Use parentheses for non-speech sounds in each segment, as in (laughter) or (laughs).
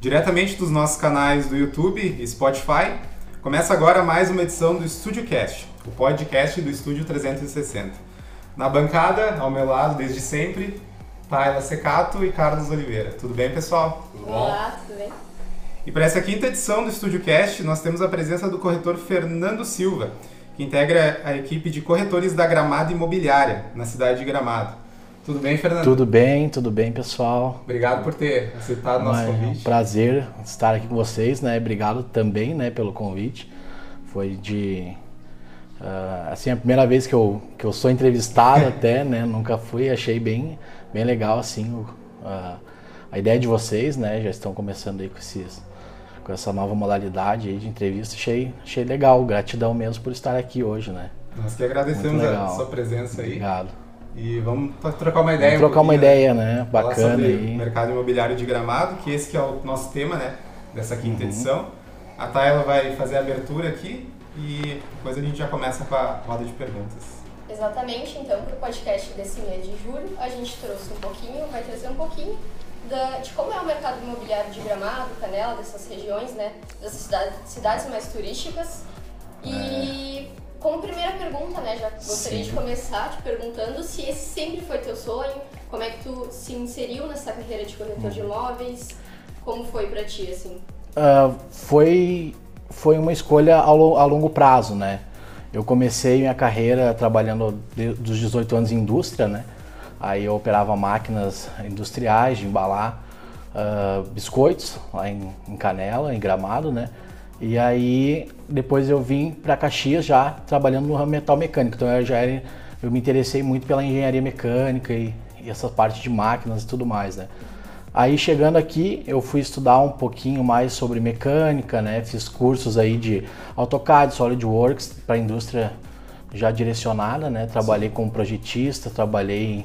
Diretamente dos nossos canais do YouTube e Spotify, começa agora mais uma edição do Estúdio Cast, o podcast do Estúdio 360. Na bancada, ao meu lado, desde sempre, Tayla Secato e Carlos Oliveira. Tudo bem, pessoal? Tudo bom? Olá, tudo bem? E para essa quinta edição do Estúdio Cast, nós temos a presença do corretor Fernando Silva, que integra a equipe de corretores da Gramado Imobiliária, na cidade de Gramado. Tudo bem, Fernando? Tudo bem, tudo bem, pessoal. Obrigado por ter aceitado o nosso É convite. um prazer estar aqui com vocês, né? Obrigado também, né, pelo convite. Foi de ah, assim a primeira vez que eu, que eu sou entrevistado (laughs) até, né? Nunca fui, achei bem bem legal assim o, a, a ideia de vocês, né? Já estão começando aí com esses com essa nova modalidade aí de entrevista, achei achei legal, gratidão mesmo por estar aqui hoje, né? Nós que agradecemos a sua presença aí. Obrigado. E vamos trocar uma ideia. Vamos trocar um uma pouquinho, ideia, né? Bacana sobre aí. mercado imobiliário de Gramado, que esse que é o nosso tema, né, dessa quinta Uhum. edição. A Tayla vai fazer a abertura aqui e depois a gente já começa com a roda de perguntas. Exatamente, então, para o podcast desse mês de julho, a gente trouxe um pouquinho, vai trazer um pouquinho da- de como é o mercado imobiliário de Gramado, Canela, dessas regiões, né, dessas cidades, cidades mais turísticas. E como primeira pergunta, né, já gostaria de Sim. começar te perguntando se esse sempre foi teu sonho, como é que tu se inseriu nessa carreira de corretor de imóveis, como foi para ti, assim? Ah, foi, foi uma escolha ao, a longo prazo, né? Eu comecei minha carreira trabalhando de- dos 18 anos em indústria, né? Aí eu operava máquinas industriais de embalar ah, biscoitos lá em, em Canela, em Gramado, né? E aí depois eu vim para Caxias já trabalhando no ramo metal mecânico. Então eu já era, eu me interessei muito pela engenharia mecânica e, e essa parte de máquinas e tudo mais, né? Aí chegando aqui, eu fui estudar um pouquinho mais sobre mecânica, né? Fiz cursos aí de AutoCAD, SolidWorks para a indústria já direcionada, né? Trabalhei como projetista, trabalhei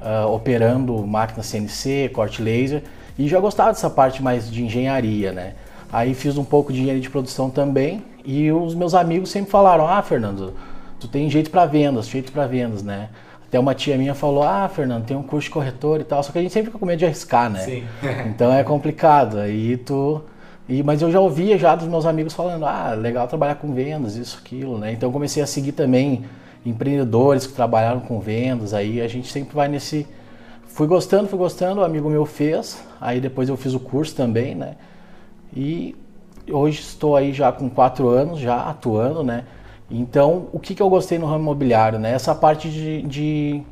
ah, operando máquina CNC, corte laser e já gostava dessa parte mais de engenharia, né? Aí fiz um pouco de engenharia de produção também e os meus amigos sempre falaram: "Ah, Fernando, tu tem jeito para vendas, jeito para vendas, né?" Até uma tia minha falou: "Ah, Fernando, tem um curso de corretor e tal", só que a gente sempre fica com medo de arriscar, né? Sim. (laughs) Então é complicado. Aí tu. E, mas eu já ouvia já dos meus amigos falando, ah, legal trabalhar com vendas, isso, aquilo, né? Então eu comecei a seguir também empreendedores que trabalharam com vendas, aí a gente sempre vai nesse. Fui gostando, fui gostando, um amigo meu fez, aí depois eu fiz o curso também, né? E hoje estou aí já com quatro anos, já atuando, né? Então, o que, que eu gostei no ramo imobiliário, né? Essa parte de, de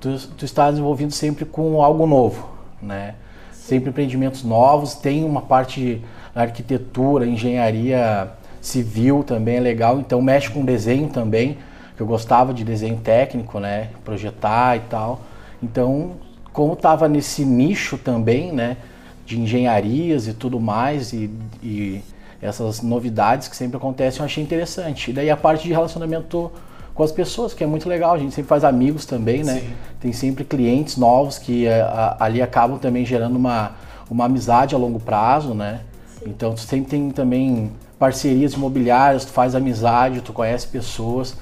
tu, tu estar desenvolvido sempre com algo novo, né? Sempre empreendimentos novos, tem uma parte de arquitetura, engenharia civil também é legal, então mexe com desenho também, que eu gostava de desenho técnico, né? Projetar e tal. Então, como estava nesse nicho também, né? De engenharias e tudo mais e, e essas novidades que sempre acontecem, eu achei interessante. E daí a parte de relacionamento com as pessoas, que é muito legal, a gente sempre faz amigos também, né? Sim. Tem sempre clientes novos que eh, a- ali acabam também gerando uma, uma amizade a longo prazo, né? Então tu sempre tem também parcerias imobiliárias, tu faz amizade, tu conhece pessoas.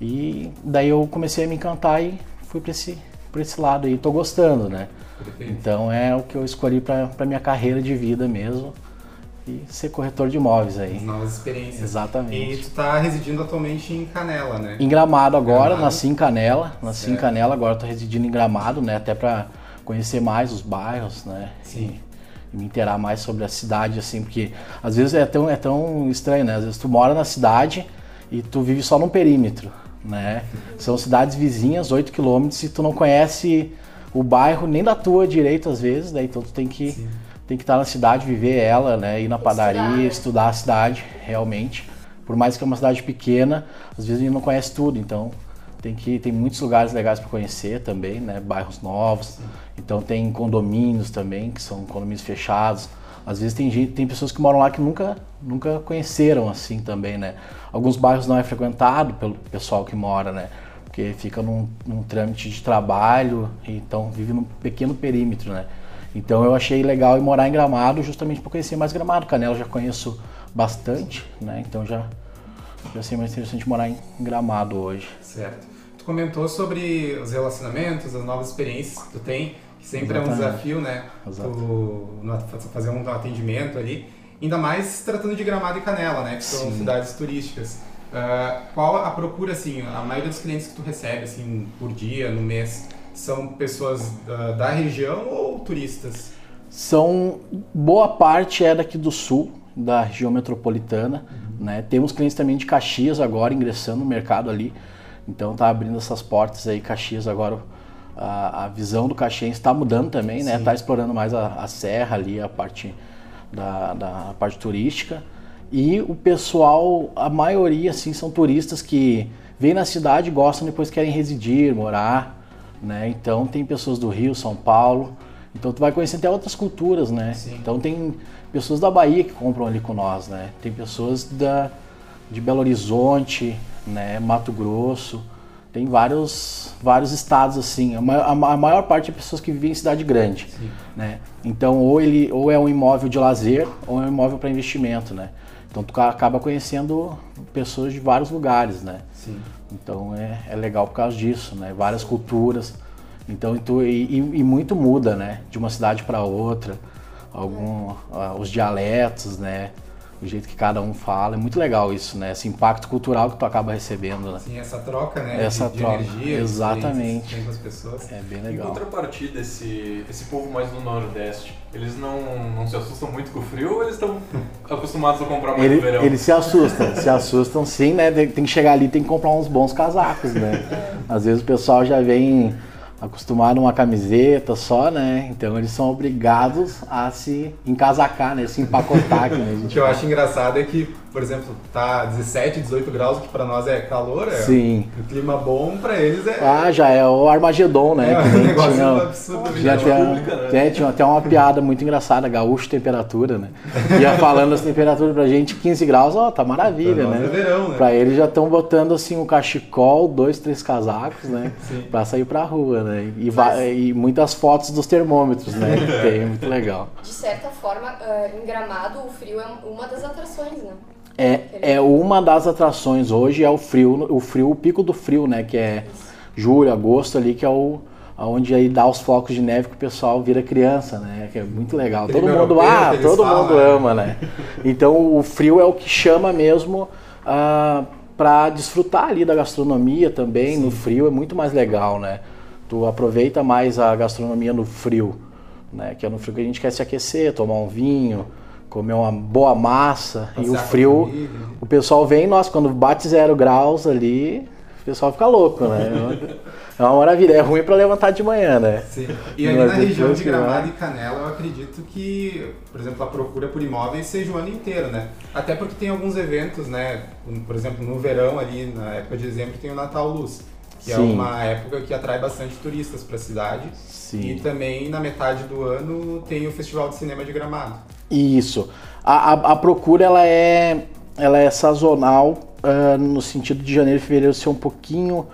E daí eu comecei a me encantar e fui para esse, pra esse lado aí, tô gostando, né? Então é o que eu escolhi para minha carreira de vida mesmo. E ser corretor de imóveis aí. Novas experiências. E Exatamente. tu tá residindo atualmente em Canela, né? Em Gramado agora, Gramado. nasci em Canela, nasci em Certo. Canela, agora tô residindo em Gramado, né? Até para conhecer mais os bairros, né? Sim. E, e me inteirar mais sobre a cidade, assim, porque às vezes é tão, é tão estranho, né? Às vezes tu mora na cidade e tu vive só num perímetro, né? São cidades vizinhas, 8 quilômetros, e tu não conhece o bairro nem da tua direito às vezes, né? Então tu tem que Sim. tem que estar na cidade, viver ela, né? Ir na padaria, Estudar, né? estudar a cidade, realmente. Por mais que é uma cidade pequena, às vezes a gente não conhece tudo, então tem que tem muitos lugares legais para conhecer também, né? Bairros novos. Então tem condomínios também, que são condomínios fechados. Às vezes tem gente, tem pessoas que moram lá que nunca nunca conheceram assim também, né? Alguns bairros não é frequentado pelo pessoal que mora, né? Porque fica num, num trâmite de trabalho, então vive num pequeno perímetro, né? Então eu achei legal ir morar em Gramado justamente para conhecer mais Gramado. Canela eu já conheço bastante, né? Então já já sei mais interessante morar em Gramado hoje. Certo. Tu comentou sobre os relacionamentos, as novas experiências que tu tem, sempre Exatamente. é um desafio, né? Tu, fazer um atendimento ali. Ainda mais tratando de Gramado e Canela, né? Que são Sim. cidades turísticas. Uh, qual a procura, assim, a maioria dos clientes que tu recebe, assim, por dia, no mês, são pessoas da, da região ou turistas? São, boa parte é daqui do sul, da região metropolitana, uhum. né? Temos clientes também de Caxias agora ingressando no mercado ali, então tá abrindo essas portas aí, Caxias agora a, a visão do caxiense está mudando também, né? Está explorando mais a, a, serra ali, a parte da, da parte turística. E o pessoal, a maioria, assim, são turistas que vêm na cidade, gostam, depois querem residir, morar, né? Então tem pessoas do Rio, São Paulo. Então tu vai conhecer até outras culturas, né? Sim. Então tem pessoas da Bahia que compram ali com nós, né? Tem pessoas da, de Belo Horizonte, né? Mato Grosso. Tem vários, vários estados assim. A maior, a maior parte é pessoas que vivem em cidade grande, Sim. né? Então ou ele ou é um imóvel de lazer ou é um imóvel para investimento, né? Então tu acaba conhecendo pessoas de vários lugares, né? Sim. Então é, é legal por causa disso, né? Várias culturas. Então tu, e, e muito muda, né? De uma cidade para outra, algum, uh, os dialetos, né? O jeito que cada um fala. É muito legal isso, né? Esse impacto cultural que tu acaba recebendo, né? Sim, essa troca, né? Essa de, troca. De energia, Exatamente. Com as pessoas. É bem legal. Em contrapartida, esse, esse povo mais do Nordeste, eles não, não se assustam muito com o frio ou eles estão acostumados a comprar mais Ele, no verão? Eles se assustam, se assustam sim, né? Tem que chegar ali tem que comprar uns bons casacos, né? (laughs) Às vezes o pessoal já vem acostumado a camiseta só, né? Então eles são obrigados a se encasacar, né? Se empacotar. Né? o que eu acho engraçado é que por exemplo, tá 17, 18 graus, que para nós é calor, é Sim. um clima bom, para eles é. Ah, já é o Armagedon, né? É, (laughs) um negócio tinha, absurdo. Já tinha, pública, né? tinha até uma piada muito engraçada, gaúcho temperatura, né? (laughs) Ia falando as temperaturas pra gente, 15 graus, ó, tá maravilha, né? É verão, né? Pra eles já estão botando assim um cachecol, dois, três casacos, né? Sim. Pra sair pra rua, né? E, Mas... e muitas fotos dos termômetros, né? (laughs) Tem, muito legal. De certa forma, uh, em Gramado, o frio é uma das atrações, né? É, é uma das atrações hoje é o frio, o frio, o pico do frio, né? Que é julho, agosto ali, que é o onde aí dá os focos de neve que o pessoal vira criança, né? Que é muito legal. todo mundo, ah, todo falam, mundo né? ama, né? Então o frio é o que chama mesmo ah, para desfrutar ali da gastronomia também. Sim. No frio é muito mais legal, né? Tu aproveita mais a gastronomia no frio, né? Que é no frio que a gente quer se aquecer, tomar um vinho comer uma boa massa Passear e o frio, né? o pessoal vem, nossa, quando bate zero graus ali, o pessoal fica louco, né? (laughs) É uma maravilha, é ruim para levantar de manhã, né? Sim. E ali na região de Gramado e Canela, eu acredito que, por exemplo, a procura por imóveis seja o ano inteiro, né? Até porque tem alguns eventos, né? Por exemplo, no verão ali, na época de dezembro, tem o Natal Luz que é Sim. é uma época que atrai bastante turistas para a cidade. Sim. E também na metade do ano tem o Festival de Cinema de Gramado. Isso. A, a, a procura ela é, ela é sazonal uh, no sentido de janeiro e fevereiro ser um pouquinho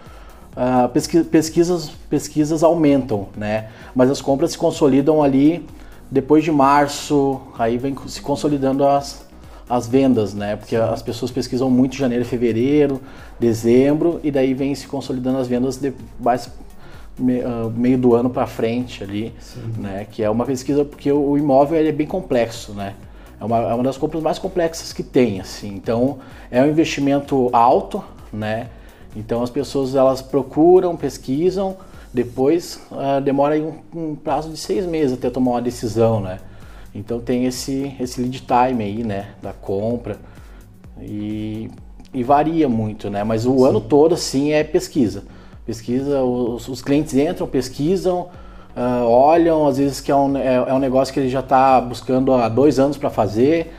uh, pesqui, pesquisas pesquisas aumentam, né? Mas as compras se consolidam ali depois de março, aí vem se consolidando as, as vendas, né? Porque Sim. as pessoas pesquisam muito janeiro, fevereiro, dezembro e daí vem se consolidando as vendas de mais ah, meio do ano para frente ali, Sim. né? Que é uma pesquisa porque o imóvel ele é bem complexo, né? É uma, é uma das compras mais complexas que tem, assim. Então é um investimento alto, né? Então as pessoas elas procuram, pesquisam, depois uh, demora um, um, prazo de seis meses até tomar uma decisão, né? Então tem esse esse lead time aí, né? Da compra e, e varia muito, né? Mas o Sim. ano todo assim é pesquisa pesquisa, os, os clientes entram, pesquisam, uh, olham, às vezes que é um, é, é um negócio que ele já está buscando há dois anos para fazer,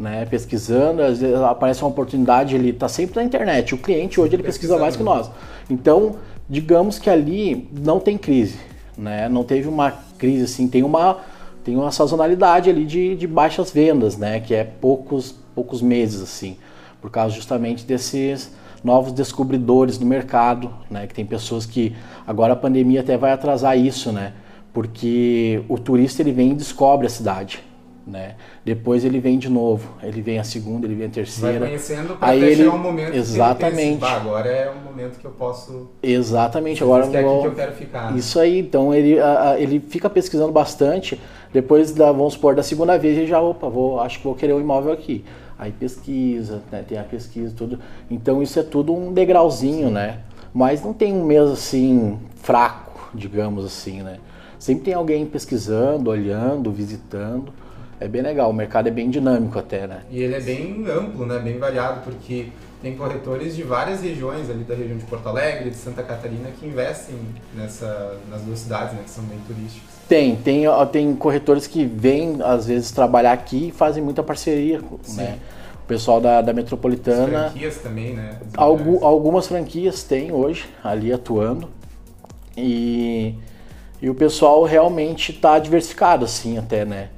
né, pesquisando, às vezes aparece uma oportunidade, ele está sempre na internet. O cliente hoje ele pesquisa mais que nós. Então, digamos que ali não tem crise, né? Não teve uma crise assim, tem uma tem uma sazonalidade ali de, de baixas vendas, né? Que é poucos poucos meses assim, por causa justamente desses novos descobridores no mercado, né? Que tem pessoas que agora a pandemia até vai atrasar isso, né? Porque o turista ele vem e descobre a cidade, né? Depois ele vem de novo, ele vem a segunda, ele vem a terceira. Vai conhecendo para Aí ele- chegar um momento Exatamente. que ele pensa, "Bah, agora é um momento que eu posso... Exatamente, agora é vou- que eu quero ficar. Isso aí, então ele, a- ele fica pesquisando bastante. Depois da, vamos supor, da segunda vez ele já, opa, vou, acho que vou querer um imóvel aqui. Aí pesquisa, né, tem a pesquisa, tudo. Então isso é tudo um degrauzinho, né? Mas não tem um mês assim fraco, digamos assim, né? Sempre tem alguém pesquisando, olhando, visitando. É bem legal, o mercado é bem dinâmico até, né? E ele é bem amplo, né? Bem variado, porque tem corretores de várias regiões ali da região de Porto Alegre, de Santa Catarina, que investem nessa, nas duas cidades, né? Que são bem turísticas. Tem, tem, tem corretores que vêm às vezes trabalhar aqui e fazem muita parceria, Sim. né? O pessoal da, da As metropolitana, franquias também, né? As algu- algumas franquias tem hoje ali atuando e, e o pessoal realmente está diversificado assim até, né?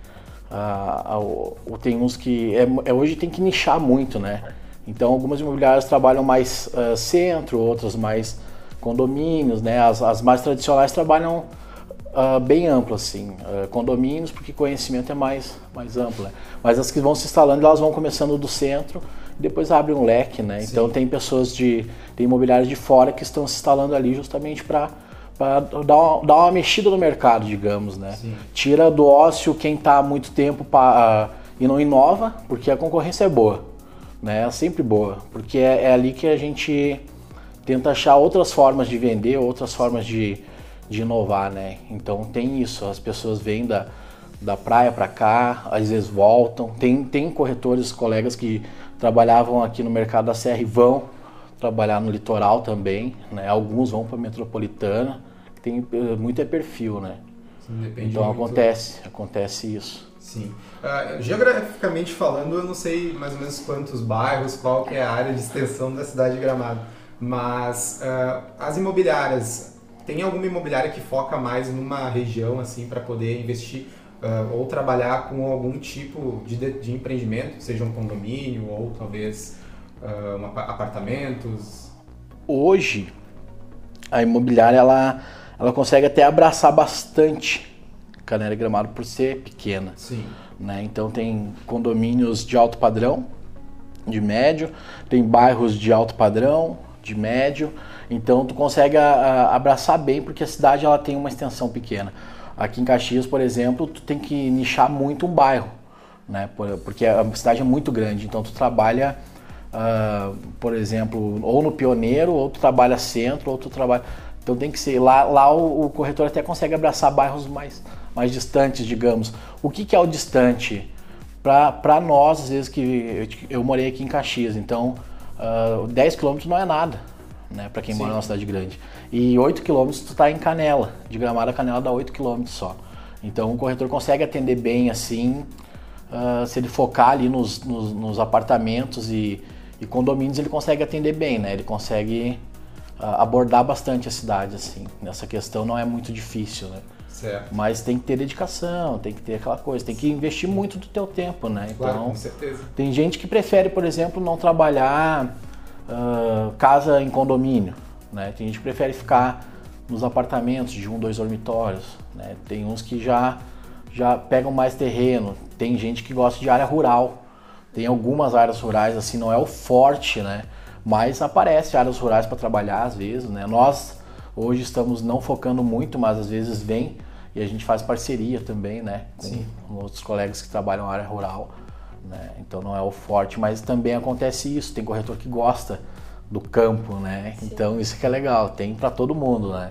Ah, tem uns que é, é- hoje tem que nichar muito, né? Então algumas imobiliárias trabalham mais ah, centro, outras mais condomínios, né? As, as mais tradicionais trabalham ah, bem amplo assim, ah, condomínios porque conhecimento é mais mais amplo, né? Mas as que vão se instalando elas vão começando do centro depois abre um leque, né? Sim. Então tem pessoas de tem imobiliários de fora que estão se instalando ali justamente para para dar uma, dar uma mexida no mercado, digamos, né? Sim. Tira do ócio quem está há muito tempo pa- e não inova, porque a concorrência é boa, né? É sempre boa, porque é, é ali que a gente tenta achar outras formas de vender, outras formas de, de inovar, né? Então tem isso, as pessoas vêm da, da praia para cá, às vezes voltam. Tem, tem corretores, colegas que trabalhavam aqui no mercado da Serra e vão trabalhar no litoral também, né? Alguns vão para metropolitana, tem eh, muito é perfil, né? Sim, Então muito. acontece, acontece isso. Sim. Ah, geograficamente falando, eu não sei mais ou menos quantos bairros, qual que é a área de extensão da cidade de Gramado, mas ah, as imobiliárias, tem alguma imobiliária que foca mais numa região assim para poder investir ah, ou trabalhar com algum tipo de, de, empreendimento, seja um condomínio ou talvez um apa- apartamentos? Hoje a imobiliária ela, ela consegue até abraçar bastante Canela e Gramado por ser pequena. Sim. né? Então tem condomínios de alto padrão, de médio, tem bairros de alto padrão, de médio. Então tu consegue a- a- abraçar bem porque a cidade ela tem uma extensão pequena. Aqui em Caxias, por exemplo, tu tem que nichar muito um bairro, né? Por- Porque a cidade é muito grande. Então tu trabalha, ah, por exemplo, ou no pioneiro, ou tu trabalha centro, ou tu trabalha. Então tem que ser lá, lá o, o corretor até consegue abraçar bairros mais, mais distantes, digamos. O que, que é o distante? Para nós, às vezes que eu, eu morei aqui em Caxias, então ah, 10 quilômetros não é nada, né, para quem Sim. mora numa cidade grande. E 8 quilômetros tu tá em Canela, de Gramado a Canela dá 8 quilômetros só. Então o corretor consegue atender bem assim, ah, se ele focar ali nos, nos, nos apartamentos e, e condomínios, ele consegue atender bem, né? Ele consegue ah, abordar bastante a cidade, assim. Nessa questão não é muito difícil, né? Certo. Mas tem que ter dedicação, tem que ter aquela coisa, tem que investir muito do teu tempo, né? Claro, Então, com certeza. tem gente que prefere, por exemplo, não trabalhar ah, casa em condomínio, né? Tem gente que prefere ficar nos apartamentos de um, dois dormitórios, né? Tem uns que já já pegam mais terreno. Tem gente que gosta de área rural. Tem algumas áreas rurais assim, não é o forte, né? Mas aparece áreas rurais para trabalhar às vezes, né? Nós hoje estamos não focando muito, mas às vezes vem e a gente faz parceria também, né? Com Sim. outros colegas que trabalham na área rural, né? Então não é o forte, mas também acontece isso. Tem corretor que gosta do campo, né? Então isso que é legal. Tem para todo mundo, né?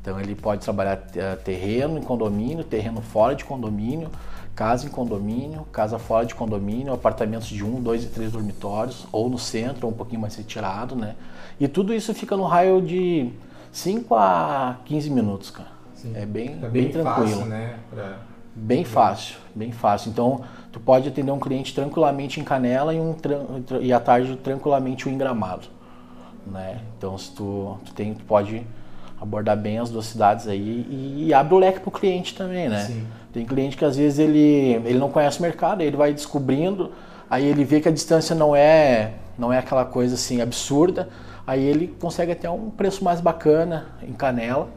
Então ele pode trabalhar eh, terreno em condomínio, terreno fora de condomínio, casa em condomínio, casa fora de condomínio, apartamentos de um, dois e três dormitórios, ou no centro, ou um pouquinho mais retirado, né? E tudo isso fica no raio de 5 a 15 minutos, cara. Sim. É bem, Tá bem, bem, tranquilo. fácil, né? Pra... Bem fácil, bem fácil. Então, tu pode atender um cliente tranquilamente em Canela e, um, e à tarde tranquilamente um em Gramado, né? Então, se tu, tu, tem, tu pode abordar bem as duas cidades aí e, e abre o leque pro cliente também, né? Sim. Tem cliente que às vezes ele, ele não conhece o mercado, ele vai descobrindo, aí ele vê que a distância não é, não é aquela coisa assim absurda, aí ele consegue até um preço mais bacana em Canela,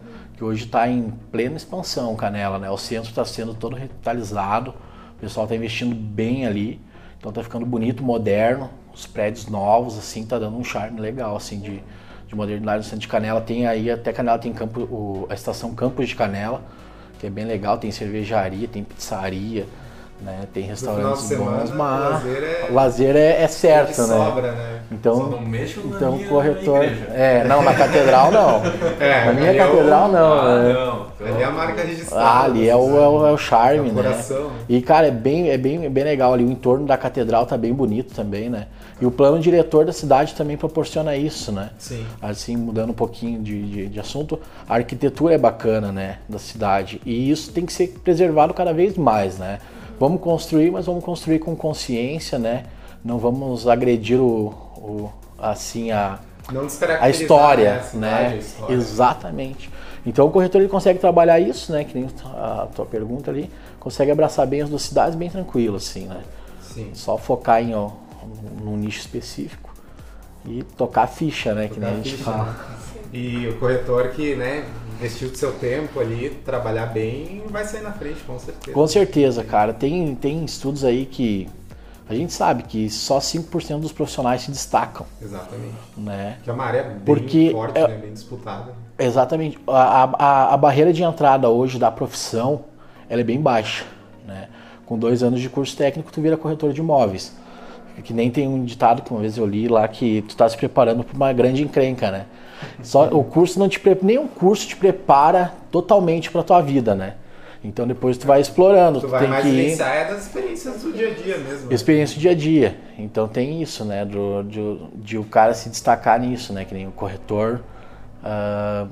que hoje está em plena expansão Canela, né? O centro está sendo todo revitalizado, pessoal tá investindo bem ali. Então tá ficando bonito, moderno, os prédios novos, assim, tá dando um charme legal, assim, de, de modernidade no centro de Canela. Tem aí, até Canela tem campo, o, a estação Campos de Canela, que é bem legal, tem cervejaria, tem pizzaria, né? Tem restaurantes semana, bons, mas lazer é- lazer é, é certo, né? sobra, né? Então, Só não mexo na então minha corretor. igreja. É, não, na catedral não. (laughs) É, na minha é o- catedral não. Ah, né? não. Ali é a marca registrada. Ah, ali é o, é o, é o charme, É o né? coração, né? E, cara, é bem, é, bem, bem legal ali. O entorno da catedral tá bem bonito também, né? E o plano diretor da cidade também proporciona isso, né? Sim. Assim, mudando um pouquinho de, de, de assunto, a arquitetura é bacana, né? Da cidade. E isso tem que ser preservado cada vez mais, né? Vamos construir, mas vamos construir com consciência, né? Não vamos agredir o, o assim, a, Não a história, né? a cidade, né? a história. Exatamente. Então o corretor ele consegue trabalhar isso, né? Que nem a tua pergunta ali, consegue abraçar bem as duas cidades bem tranquilo, assim, né? Sim. Só focar em ó, num nicho específico e tocar a ficha, né? que nem a Tocar a gente ficha, fala. né? E o corretor que, né, investiu do seu tempo ali, trabalhar bem, vai sair na frente, com certeza. Com certeza, cara. Tem, tem estudos aí que a gente sabe que só 5% dos profissionais se destacam, Exatamente. né? Que a maré é bem Porque forte, é- né, bem disputada. Exatamente. A, a, a barreira de entrada hoje da profissão, ela é bem baixa, né? Com dois anos de curso técnico, tu vira corretor de imóveis. Que nem tem um ditado que uma vez eu li lá que tu tá se preparando para uma grande encrenca, né? Só o curso não te o curso te prepara totalmente para tua vida, né? Então depois tu vai explorando, Tu tu, vai tem mais que ir é das experiências do dia a dia mesmo. né? experiência do dia a dia. Então tem isso, né? Do, de, de o cara se destacar nisso, né? Que nem o corretor. ah,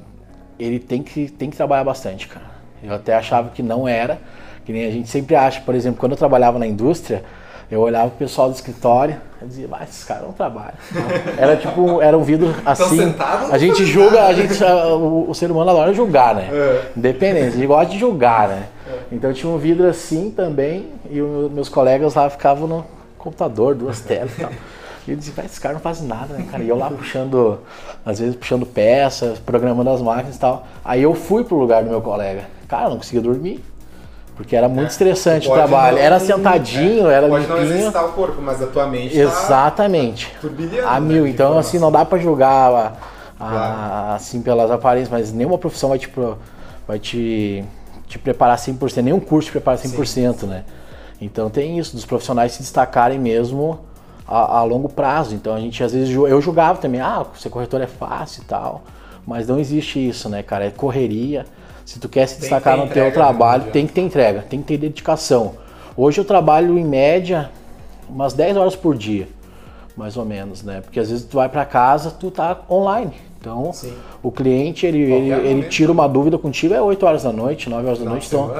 ele tem que, tem que trabalhar bastante, cara. Eu até achava que não era. Que nem a gente sempre acha, por exemplo, quando eu trabalhava na indústria, eu olhava o pessoal do escritório, eu dizia, mas esses caras não trabalham. (laughs) Era tipo, era um vidro assim. sentados, não a gente fazem julga, a gente, o, o ser humano adora julgar, né? É. Independente, a gente gosta de julgar, né? Então tinha um vidro assim também, e os meus colegas lá ficavam no computador, duas telas e tal. (laughs) E eu dizia, "Vai, esse cara não faz nada, né, cara? E eu lá puxando, às vezes puxando peças, programando as máquinas e tal. Aí eu fui pro lugar do meu colega. Cara, eu não conseguia dormir. Porque era muito estressante o Pode trabalho. não- Era sentadinho, é, era Pode não limpinho. exercitar o corpo, mas a tua mente tá Exatamente. turbilhando. A né, mil. de Então, assim, não dá pra julgar a- a- Claro. assim pelas aparências, mas nenhuma profissão vai te, vai te, te preparar 100%, nenhum curso te prepara 100%, né? Então tem isso, dos profissionais se destacarem mesmo a, a longo prazo. Então a gente às vezes, eu julgava também, ah, ser corretor é fácil e tal, mas não existe isso, né, cara? É correria. Se tu quer se destacar no teu trabalho, tem que ter entrega, tem que ter dedicação. Hoje eu trabalho em média umas 10 horas por dia, mais ou menos, né? Porque às vezes tu vai para casa, tu tá online. Então, Sim. o cliente, ele, ele, ele tira uma dúvida contigo, é 8 horas da noite, 9 horas da noite. Então,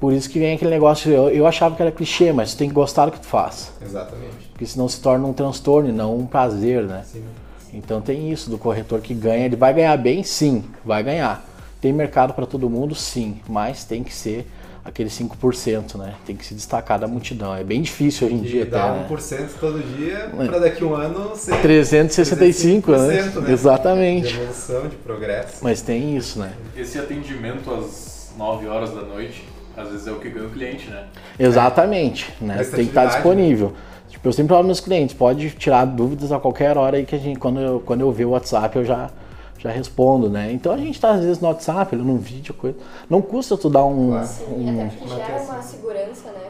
por isso que vem aquele negócio, eu, eu achava que era clichê, mas tu tem que gostar do que tu faz. Exatamente. Porque senão se torna um transtorno e não um prazer, né? Sim. Então tem isso do corretor que ganha, ele vai ganhar bem? Sim, vai ganhar. Tem mercado para todo mundo? Sim, mas tem que ser aquele 5%, né? Tem que se destacar da multidão. É bem difícil hoje em dia até, dá né? 1% todo dia para daqui a um ano ser 365 né? 300%, né? de Exatamente. evolução, de progresso. Mas tem isso, né? Esse atendimento às 9 horas da noite, às vezes é o que ganha o cliente, né? Exatamente, né? Tem que estar Prestatividade, disponível. Tipo, eu sempre falo meus clientes, pode tirar dúvidas a qualquer hora aí que a gente, quando eu, quando eu ver o WhatsApp, eu já, já respondo, né? Então a gente tá às vezes no WhatsApp, num vídeo, coisa. Não custa tu dar um. Sim, um- até porque gera uma segurança, né?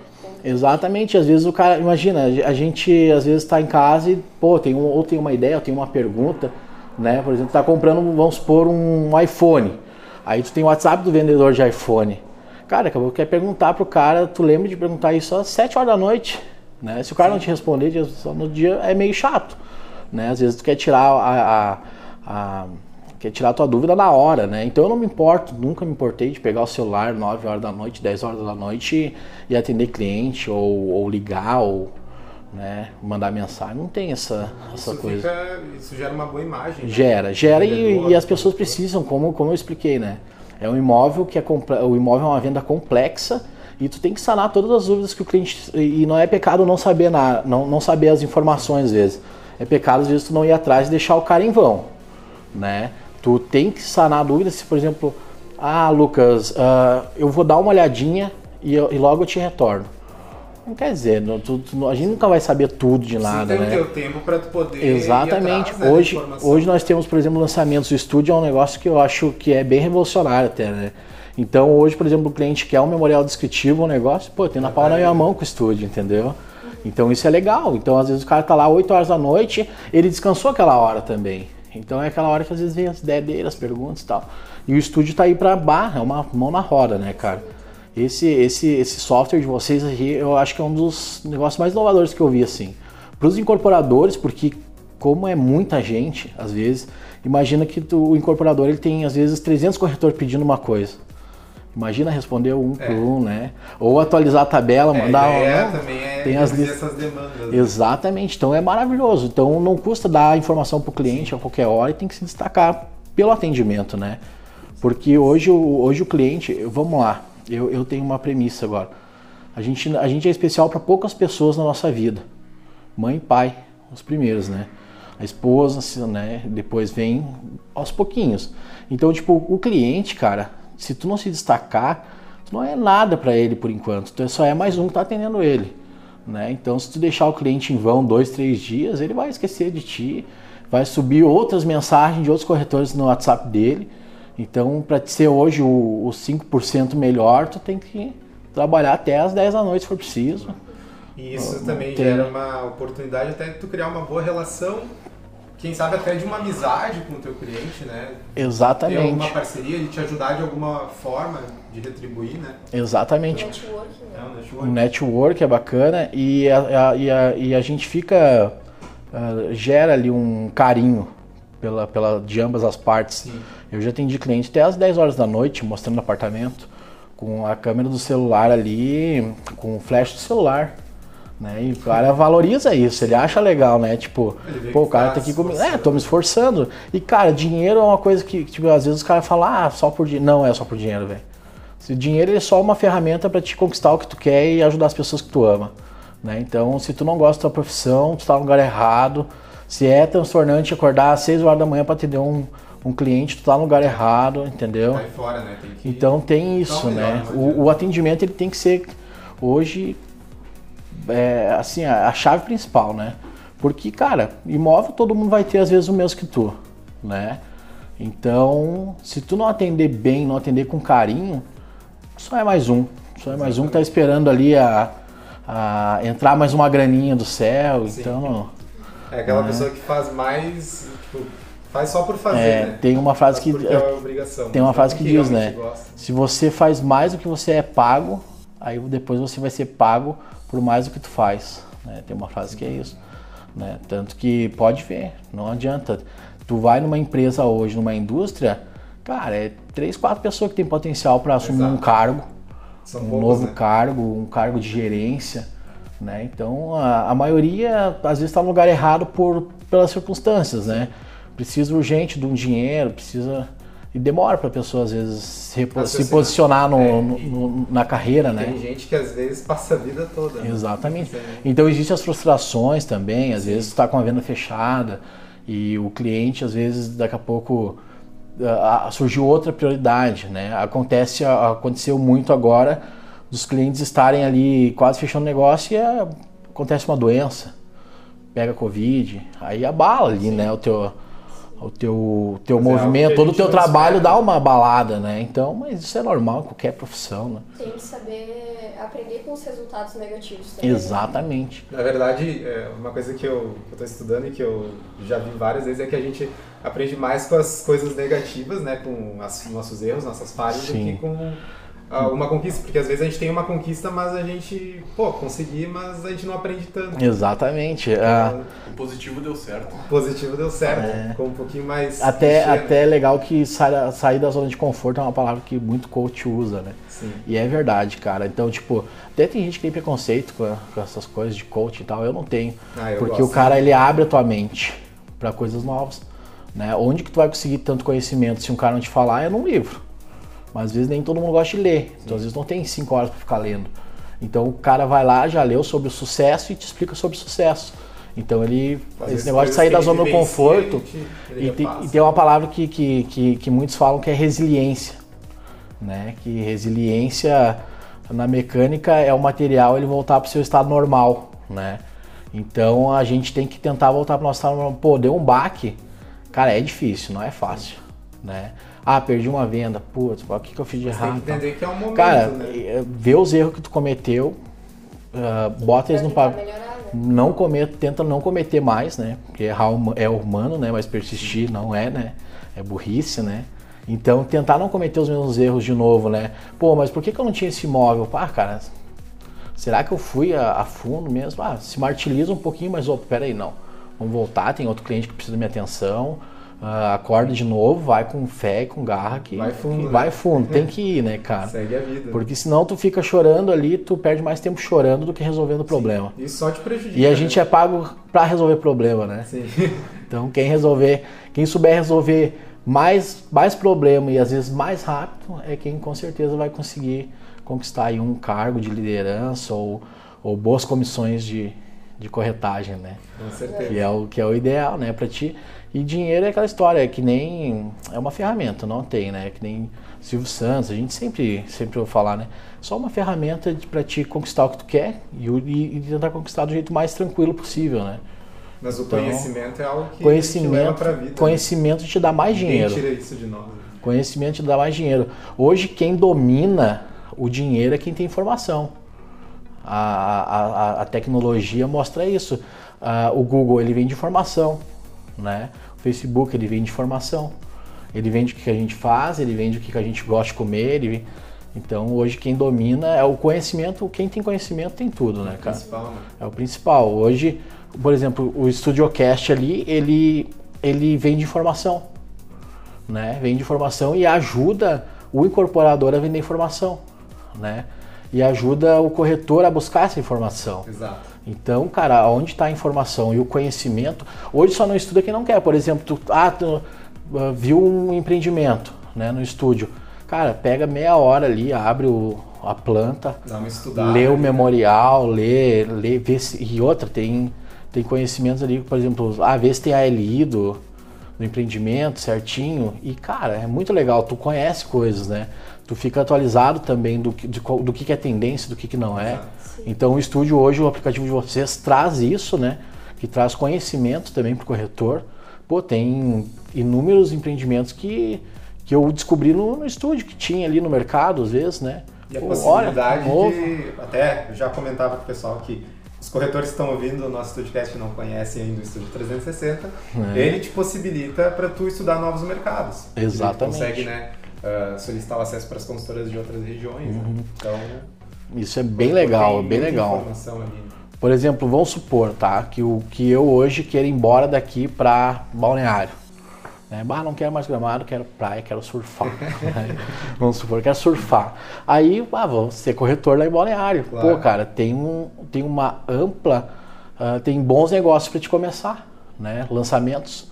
Exatamente, às vezes o cara, imagina, a gente às vezes está em casa e, pô, tem um, ou tem uma ideia, ou tem uma pergunta, né? Por exemplo, tá comprando, vamos supor, um iPhone. Aí tu tem o WhatsApp do vendedor de iPhone. Cara, acabou que quer perguntar pro cara, tu lembra de perguntar isso às 7 horas da noite, né? Se o cara não te responder só no dia, é meio chato, né? Às vezes tu quer tirar a, a- a- quer tirar tua dúvida na hora, né? Então eu não me importo, nunca me importei de pegar o celular 9 horas da noite, 10 horas da noite e, atender cliente ou, ou ligar ou né, mandar mensagem. Não tem essa, essa Isso, coisa. fica, isso gera uma boa imagem. né? Gera, gera e, e as pessoas precisam, como, como eu expliquei, né? É um imóvel que é o imóvel é uma venda complexa e tu tem que sanar todas as dúvidas que o cliente e não é pecado não saber nada, não, não saber as informações às vezes. É pecado às vezes tu não ir atrás e deixar o cara em vão, né? Tu tem que sanar dúvidas se, por exemplo, ah, Lucas, ah, eu vou dar uma olhadinha e, eu- e logo eu te retorno. não quer dizer, não, tu, tu, a gente nunca vai saber tudo de nada, Sim, tem né? o teu tempo para tu poder Exatamente. atrás, né, da hoje, hoje nós temos, por exemplo, lançamentos. O estúdio é um negócio que eu acho que é bem revolucionário até, né? Então hoje, por exemplo, o cliente quer um memorial descritivo, um negócio, pô, tem na palma na minha mão com o estúdio, entendeu? Então isso é legal. Então às vezes o cara tá lá 8 horas da noite, ele descansou aquela hora também. Então é aquela hora que às vezes vem as ideias dele, as perguntas e tal. E o estúdio tá aí pra barra, é uma mão na roda, né, cara? Esse, esse, esse software de vocês aqui, eu acho que é um dos negócios mais inovadores que eu vi, assim. Para os incorporadores, porque como é muita gente, às vezes, imagina que tu- o incorporador ele tem, às vezes, 300 corretores pedindo uma coisa. Imagina responder um por É. um, né? Ou atualizar a tabela, É, mandar... ideia não, também é tem as listas- essas demandas. né? Exatamente, então é maravilhoso. Então não custa dar informação para o cliente a qualquer hora e tem que se destacar pelo atendimento, né? Porque hoje, o- hoje o cliente, vamos lá, eu, eu tenho uma premissa agora. A gente, a gente é especial para poucas pessoas na nossa vida. Mãe e pai, os primeiros, né? A esposa, né? Depois vem aos pouquinhos. Então, tipo, o cliente, cara, se tu não se destacar, tu não é nada para ele por enquanto. Tu só é mais um que tá atendendo ele. Né? Então, se tu deixar o cliente em vão dois, três dias, ele vai esquecer de ti, vai subir outras mensagens de outros corretores no WhatsApp dele. Então, para ser hoje o, o 5% melhor, tu tem que trabalhar até as 10 da noite se for preciso. E isso também tem- gera uma oportunidade até de tu criar uma boa relação, quem sabe até de uma amizade com o teu cliente, né? Ter alguma Exatamente. parceria, de te ajudar de alguma forma, de retribuir, né? Exatamente. Networking, É né? um O network. network é bacana e a, a- e a, e a gente fica. ah, gera ali um carinho pela, pela, de ambas as partes. Sim. Eu já atendi cliente até às 10 horas da noite, mostrando o apartamento, com a câmera do celular ali, com o flash do celular. Né? E o cara valoriza isso, ele acha legal, né? Tipo, pô, o que cara tá tá aqui se comigo. É, tô me esforçando. E, cara, dinheiro é uma coisa que, tipo, às vezes os caras falam, ah, só por dinheiro. Não é só por dinheiro, velho. Se o dinheiro é só uma ferramenta para te conquistar o que tu quer e ajudar as pessoas que tu ama. Né? Então, se tu não gosta da tua profissão, tu tá no lugar errado. Se é transtornante acordar às 6 horas da manhã para atender um, um cliente, tu tá no lugar errado, entendeu? Cai fora, né? Tem que... Então tem isso, Então, melhor, né? adianta. O, o atendimento ele tem que ser hoje é, assim a, a chave principal, né? Porque cara, imóvel todo mundo vai ter às vezes o mesmo que tu, né? Então, se tu não atender bem, não atender com carinho, só é mais um, só é mais um que tá esperando ali a, a entrar mais uma graninha do céu. Sim. Então, É aquela pessoa que faz mais, tipo, faz só por fazer, é, né? tem uma frase Faz que porque é obrigação. tem uma não frase que porque diz, né? gosta. Se você faz mais do que você é pago, aí depois você vai ser pago por mais do que tu faz. né? Tem uma frase que é isso. Né? Tanto que pode ver, não adianta. Tu vai numa empresa hoje, numa indústria, cara, é três, quatro pessoas que tem potencial para assumir um Exato. cargo, São um poucos, novo né? cargo, um cargo de gerência. Né? Então a, a maioria às vezes está no lugar errado por, pelas circunstâncias, né? Precisa urgente de um dinheiro, precisa. E demora para a pessoa às vezes se, se posicionar no- É, no- e- no- na carreira, Tem né? gente que às vezes passa a vida toda. né? Exatamente. Sim. Então existem as frustrações também, às vezes tu está com a venda fechada e o cliente às vezes daqui a pouco ah, surgiu outra prioridade, né? Acontece, aconteceu muito agora dos clientes estarem ali quase fechando o negócio e ah, acontece uma doença, pega Covid, aí abala ali, né, o teu o teu, teu Mas é movimento, a todo o teu trabalho espera. dá uma balada, né? Então, mas isso é normal em qualquer profissão, né? Tem que saber aprender com os resultados negativos também. né? Exatamente. Na verdade, é, uma coisa que eu estou estudando e que eu já vi várias vezes é que a gente aprende mais com as coisas negativas, né, com as, nossos erros, nossas falhas, do Sim. que com uma conquista. Porque às vezes a gente tem uma conquista, mas a gente, pô, consegui, mas a gente não aprende tanto. Exatamente. Ah, Então, O positivo deu certo. o positivo deu certo, É. ficou um pouquinho mais. até, até é legal que sair, sair da zona de conforto é uma palavra que muito coach usa, né? Sim. E é verdade, cara. Então, tipo, até tem gente que tem preconceito com, com essas coisas de coach e tal. Eu não tenho. Ah, eu porque gosto. o cara, ele abre a tua mente para coisas novas. Né? Onde que tu vai conseguir tanto conhecimento se um cara não te falar é num livro. Mas às vezes nem todo mundo gosta de ler. Então, às vezes não tem cinco horas para ficar lendo. Então, o cara vai lá, já leu sobre o sucesso e te explica sobre o sucesso. Então, ele. Às esse negócio de sair da zona do conforto. E tem, repassa. e tem uma palavra que, que, que, que muitos falam que é resiliência. Né? Que resiliência na mecânica é o material ele voltar para o seu estado normal, né? Então a gente tem que tentar voltar para o nosso estado normal. Pô, deu um baque, cara, é difícil, não é fácil, né? Ah, perdi uma venda, putz, o que, que eu fiz de Você tem errado? que entender que é um momento, Cara, né? eh, vê os erros que tu cometeu, ah, bota eles no papel. né? Não cometa, tenta não cometer mais, né? Porque errar é humano, né? Mas persistir não é, né? É burrice, né? Então tentar não cometer os mesmos erros de novo, né? Pô, mas por que, que eu não tinha esse imóvel? Ah, cara, será que eu fui a, a fundo mesmo? Ah, se martiriza um pouquinho, mas opa, peraí, não. Vamos voltar, tem outro cliente que precisa da minha atenção. Ah, acorda de novo, vai com fé e com garra que Vai fundo, que né? vai fundo, tem (laughs) que ir, né, cara? Segue a vida. Porque senão tu fica chorando ali, tu perde mais tempo chorando do que resolvendo o problema. Isso só te prejudica. E a gente né? é pago pra resolver problema, né? Sim. (laughs) Então quem resolver, quem souber resolver mais, mais problema e às vezes mais rápido é quem com certeza vai conseguir conquistar aí um cargo de liderança ou, ou boas comissões de, de corretagem, né? Com certeza. Que é o que é o ideal, né, para ti. E dinheiro é aquela história, é que nem é uma ferramenta, não tem, né? É que nem Silvio Santos, a gente sempre sempre ouve falar, né? Só uma ferramenta para te conquistar o que tu quer e, e, tentar conquistar do jeito mais tranquilo possível, né? Mas o Então, conhecimento é algo que a gente leva Conhecimento, pra vida. né? conhecimento te dá mais Ninguém dinheiro. tira isso de nós. né? Conhecimento te dá mais dinheiro. Hoje quem domina o dinheiro é quem tem informação. A, a, a- a tecnologia mostra isso. Ah, o Google ele vende informação, né? O Facebook ele vende informação. Ele vende o que a gente faz, ele vende o que a gente gosta de comer. Ele... Então hoje quem domina é o conhecimento. Quem tem conhecimento tem tudo, né, cara? Principal, né? É o principal. Hoje, por exemplo, o StudioCast ali, ele, ele vende informação. Né? Vende informação e ajuda o incorporador a vender informação. Né? E ajuda o corretor a buscar essa informação. Exato. Então, cara, onde está a informação e o conhecimento? Hoje só não estuda quem não quer. Por exemplo, tu, ah, tu ah, viu um empreendimento né, no estúdio. Cara, pega meia hora ali, abre o- a planta, Dá uma estudada. lê o né? memorial, lê, lê vê se, e outra, tem, tem conhecimentos ali, por exemplo, ah, vê se tem a LI do, do empreendimento certinho. E, cara, é muito legal, tu conhece coisas, né? Tu fica atualizado também do, que- de do que, que é tendência, do que, que não é. Exato. Então o estúdio hoje, o aplicativo de vocês, traz isso, né? Que traz conhecimento também para o corretor. Pô, tem inúmeros empreendimentos que, que eu descobri no, no estúdio, que tinha ali no mercado, às vezes, né? E a Pô, possibilidade novo. de. Até eu já comentava com o pessoal que os corretores que estão ouvindo o nosso Studcast e não conhecem ainda o Estúdio 360. É. Ele te possibilita para tu estudar novos mercados. Exatamente. Tu consegue, né? ah, solicitar o acesso para as consultoras de outras regiões. Uhum. Né? Então. Isso é bem legal, bem legal. Por exemplo, vamos supor, tá? Que, o, que eu hoje quero ir embora daqui para Balneário. Né? Bah, não quero mais gramado, quero praia, quero surfar. (laughs) vamos supor, quero surfar. Aí, ah, vou ser corretor lá em Balneário. Claro. Pô, cara, tem, um, tem uma ampla, ah, tem bons negócios para te começar, né? Lançamentos.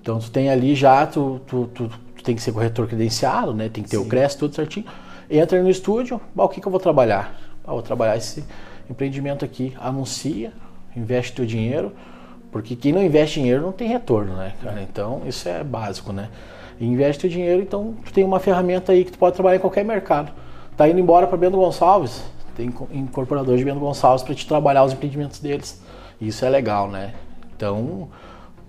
Então tu tem ali já, tu, tu, tu, tu tem que ser corretor credenciado, né? Tem que ter o Sim. CRES, tudo certinho. Entra no estúdio, bah, o que, que eu vou trabalhar? Ah, vou trabalhar esse empreendimento aqui. Anuncia, investe teu dinheiro, porque quem não investe dinheiro não tem retorno, né, cara? Então isso é básico, né? Investe teu dinheiro, então tu tem uma ferramenta aí que tu pode trabalhar em qualquer mercado. Tá indo embora para Bento Gonçalves, tem co- incorporador de Bento Gonçalves para te trabalhar os empreendimentos deles. Isso é legal, né? Então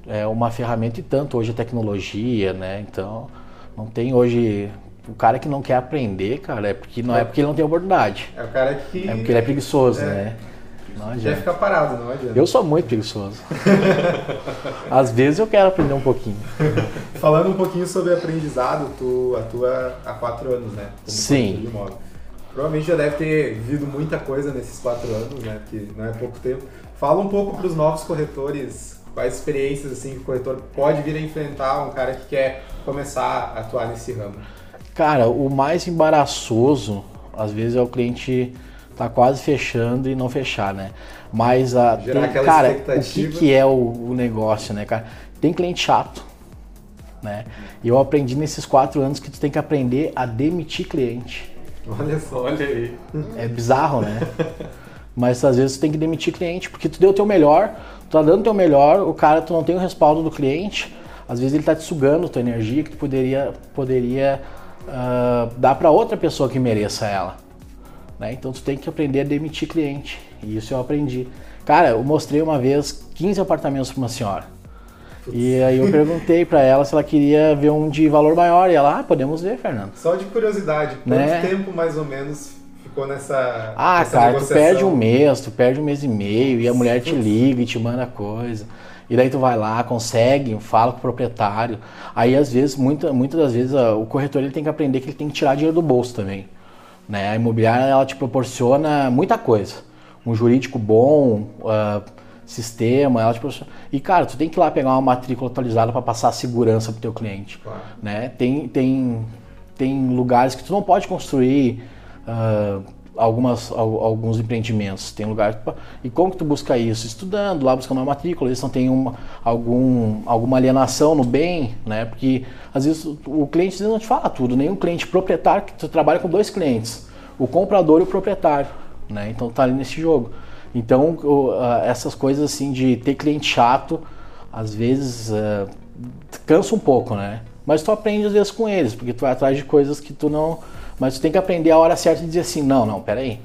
é uma ferramenta e tanto hoje a tecnologia, né? Então não tem hoje o cara que não quer aprender, cara, é porque não é porque ele não tem oportunidade. É o cara que. É porque ele é preguiçoso, É. né? Não adianta. ficar parado, não adianta. Eu sou muito preguiçoso. (laughs) Às vezes eu quero aprender um pouquinho. (laughs) Falando um pouquinho sobre aprendizado, tu atua há quatro anos, né? Como Sim. Provavelmente já deve ter vivido muita coisa nesses quatro anos, né? Porque não é pouco tempo. Fala um pouco para os novos corretores, quais experiências assim que o corretor pode vir a enfrentar um cara que quer começar a atuar nesse ramo. Cara, o mais embaraçoso, às vezes, é o cliente tá quase fechando e não fechar, né? Mas a Gerar tem- aquela cara, o que, que é o, o negócio, né, cara? Tem cliente chato, né? E eu aprendi nesses quatro anos que tu tem que aprender a demitir cliente. Olha só. Olha aí. É bizarro, né? Mas às vezes tu tem que demitir cliente, porque tu deu o teu melhor, tu tá dando o teu melhor, o cara tu não tem o respaldo do cliente, às vezes ele tá te sugando tua energia que tu poderia, poderia ah, dar para outra pessoa que mereça ela. Né? Então tu tem que aprender a demitir cliente. E isso eu aprendi. Cara, eu mostrei uma vez 15 apartamentos para uma senhora. E aí eu perguntei para ela se ela queria ver um de valor maior. E ela, ah, podemos ver, Fernando. Só de curiosidade, quanto Né? tempo mais ou menos ficou nessa. Ah, nessa cara, tu negociação? perde um mês, tu perde um mês e meio, e a mulher te liga e te manda coisa. E daí tu vai lá, consegue, fala com o proprietário. Aí às vezes, muita, muitas das vezes, a- o corretor ele tem que aprender que ele tem que tirar dinheiro do bolso também. Né? A imobiliária ela te proporciona muita coisa. Um jurídico bom, ah, sistema, ela te proporciona. E cara, tu tem que ir lá pegar uma matrícula atualizada para passar a segurança pro teu cliente Claro. né? Tem, tem, tem lugares que tu não pode construir ah, algumas, al- alguns empreendimentos. Tem lugares que- e como que tu busca isso? Estudando, lá buscando uma matrícula, eles não têm uma, algum, alguma alienação no bem, né? Porque às vezes o, cliente não te fala tudo, nem um cliente proprietário, que tu trabalha com dois clientes, o comprador e o proprietário, né? Então tá ali nesse jogo. Então essas coisas assim de ter cliente chato, às vezes ah, cansa um pouco, né? Mas tu aprende às vezes com eles, porque tu vai atrás de coisas que tu não. Mas tu tem que aprender a hora certa e dizer assim, não, não, peraí.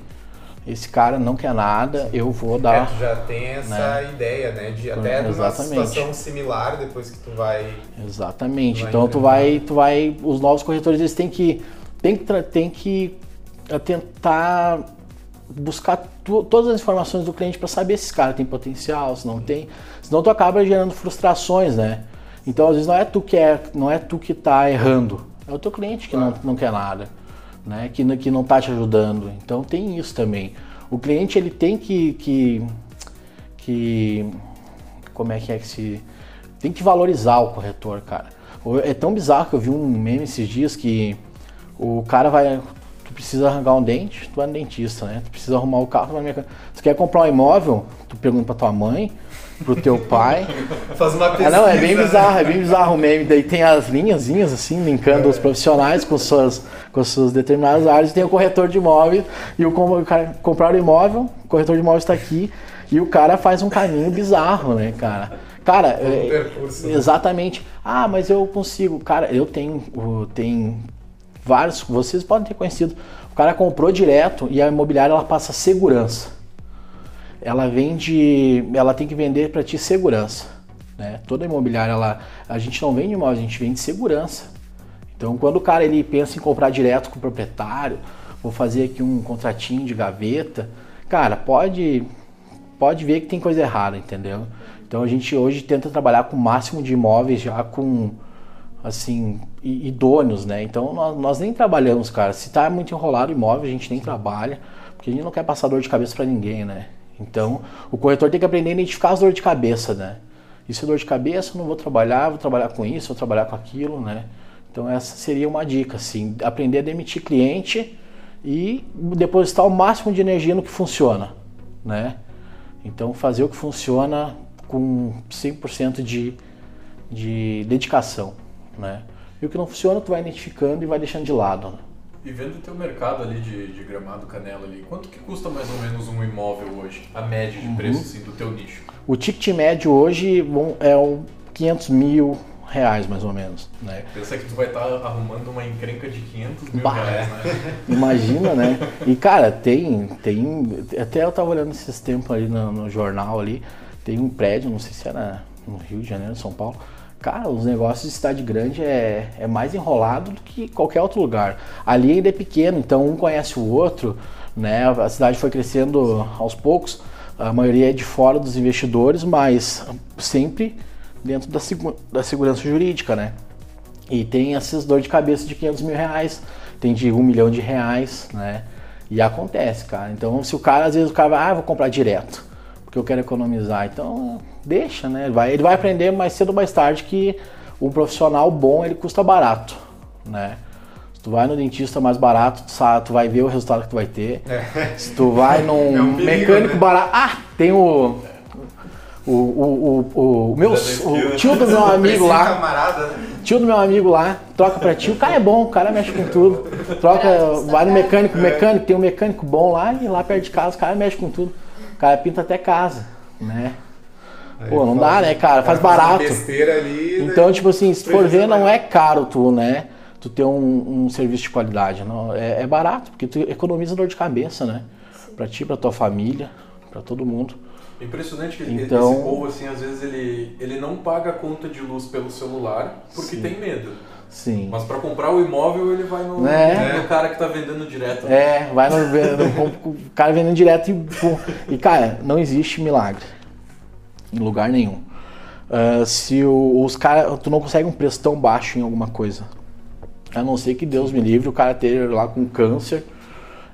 Esse cara não quer nada, eu vou É, dar. tu já tem essa ideia, né? De até numa Exatamente. situação similar depois que tu vai. Exatamente. Vai então tu vai, tu vai. Os novos corretores eles têm que. Tem que, tem que eh, tentar buscar tu- todas as informações do cliente para saber se esse cara tem potencial, se não tem. Senão tu acaba gerando frustrações, né? Então às vezes não é tu que é, não é tu que tá errando, é o teu cliente que não, não quer nada, né? Que, não- que não tá te ajudando. Então tem isso também. O cliente ele tem que, que, que como é que é que se tem que valorizar o corretor, cara. É tão bizarro que eu vi um meme esses dias que o cara vai tu precisa arrancar um dente, tu vai no dentista, né? Tu precisa arrumar o carro, tu vai mecânico. Tu quer comprar um imóvel, tu pergunta pra tua mãe, pro teu pai. Faz uma Ah, pesquisa. não, é bem bizarro, é bem bizarro o meme. Daí tem as linhazinhas assim, linkando os profissionais com suas, com suas determinadas áreas. Tem o corretor de imóvel e o, o cara comprar o imóvel, o corretor de imóvel está aqui e o cara faz um caminho bizarro, né, cara? Cara, é- percurso, exatamente. Ah, mas eu consigo. Cara, eu tenho, o- tem vários, vocês podem ter conhecido. O cara comprou direto e a imobiliária ela passa segurança ela vende, ela tem que vender para ti segurança, né? Toda imobiliária ela, a gente não vende imóvel, a gente vende segurança. Então, quando o cara ele pensa em comprar direto com o proprietário, vou fazer aqui um contratinho de gaveta, cara, pode pode ver que tem coisa errada, entendeu? Então a gente hoje tenta trabalhar com o máximo de imóveis já com assim idôneos, né? Então nós, nós nem trabalhamos, cara. Se tá muito enrolado o imóvel, a gente nem trabalha, porque a gente não quer passar dor de cabeça para ninguém, né? Então o corretor tem que aprender a identificar as dores de cabeça, né? Isso é dor de cabeça, não vou trabalhar, vou trabalhar com isso, vou trabalhar com aquilo, né? Então essa seria uma dica, assim, aprender a demitir cliente e depositar o máximo de energia no que funciona, né? Então fazer o que funciona com 100% de, de dedicação, né? E o que não funciona tu vai identificando e vai deixando de lado. Né? E vendo o teu mercado ali de, de gramado canela ali, quanto que custa mais ou menos um imóvel hoje? A média de Uhum. preço assim, do teu nicho? O ticket médio hoje bom, é um 500 mil reais mais ou menos, né? Pensa que tu vai estar arrumando uma encrenca de 500 mil Bah. reais, né? (laughs) Imagina, né? E cara, tem, tem. Até eu tava olhando esses tempos ali no, no jornal ali, tem um prédio, não sei se era no Rio de Janeiro, São Paulo. Cara, os negócios de cidade grande é, é mais enrolado do que qualquer outro lugar. Ali ainda é pequeno, então um conhece o outro, né? A cidade foi crescendo aos poucos, a maioria é de fora dos investidores, mas sempre dentro da, segu- da segurança jurídica, né? E tem essas dor de cabeça de 500 mil reais, tem de um milhão de reais, né? E acontece, cara. Então, se o cara, às vezes o cara vai, ah, vou comprar direto, porque eu quero economizar. Então, deixa, né? Ele vai, ele vai aprender mais cedo ou mais tarde que um profissional bom, ele custa barato, né? Se tu vai no dentista mais barato, tu, sabe, tu vai ver o resultado que tu vai ter. Se tu vai (laughs) num É um perigo, mecânico né? barato... Ah, tem o... O, o, o, o, meu, o tio do meu (laughs) amigo lá, né? Tio do meu amigo lá, troca pra tio, o cara é bom, o cara mexe com tudo. Troca, vai no mecânico, mecânico, tem um mecânico bom lá e lá perto de casa o cara mexe com tudo. O cara pinta até casa, né? Pô, não dá, né, cara? Faz barato. besteira ali. né? Então, tipo assim, se for ver, não é caro tu, né? tu ter um, um serviço de qualidade. Não, é, é, barato, porque tu economiza dor de cabeça, né? Para ti, para tua família, para todo mundo. Impressionante que então, esse povo, assim, às vezes ele, ele não paga a conta de luz pelo celular porque sim. tem medo. Sim. Mas para comprar o imóvel ele vai no, é. no cara que está vendendo direto. É, vai no, no, no cara vendendo direto e, e cara, não existe milagre em lugar nenhum. Uh, se o, os caras, tu não consegue um preço tão baixo em alguma coisa. A não ser que Deus me livre, o cara esteja lá com câncer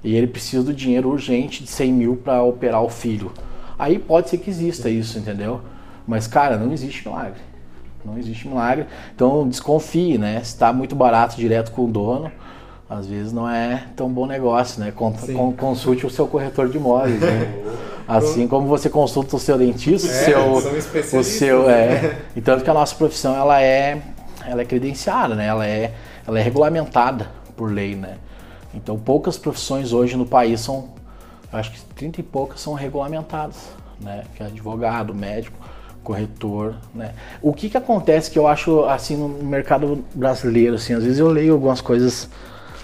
e ele precisa do dinheiro urgente de 100 mil para operar o filho. Aí pode ser que exista isso, entendeu? Mas, cara, não existe milagre. Não existe milagre. Então desconfie, né? Se está muito barato direto com o dono, às vezes não é tão bom negócio, né? consulte o seu corretor de imóveis, né? (laughs) Assim como você consulta o seu dentista, é, seu, o seu é. E tanto que a nossa profissão ela é, ela é credenciada, né? Ela é, ela é regulamentada por lei, né? Então poucas profissões hoje no país são, acho que 30 e poucas são regulamentadas, né? Que é advogado, médico, corretor, né? O que que acontece que eu acho assim no mercado brasileiro, assim, às vezes eu leio algumas coisas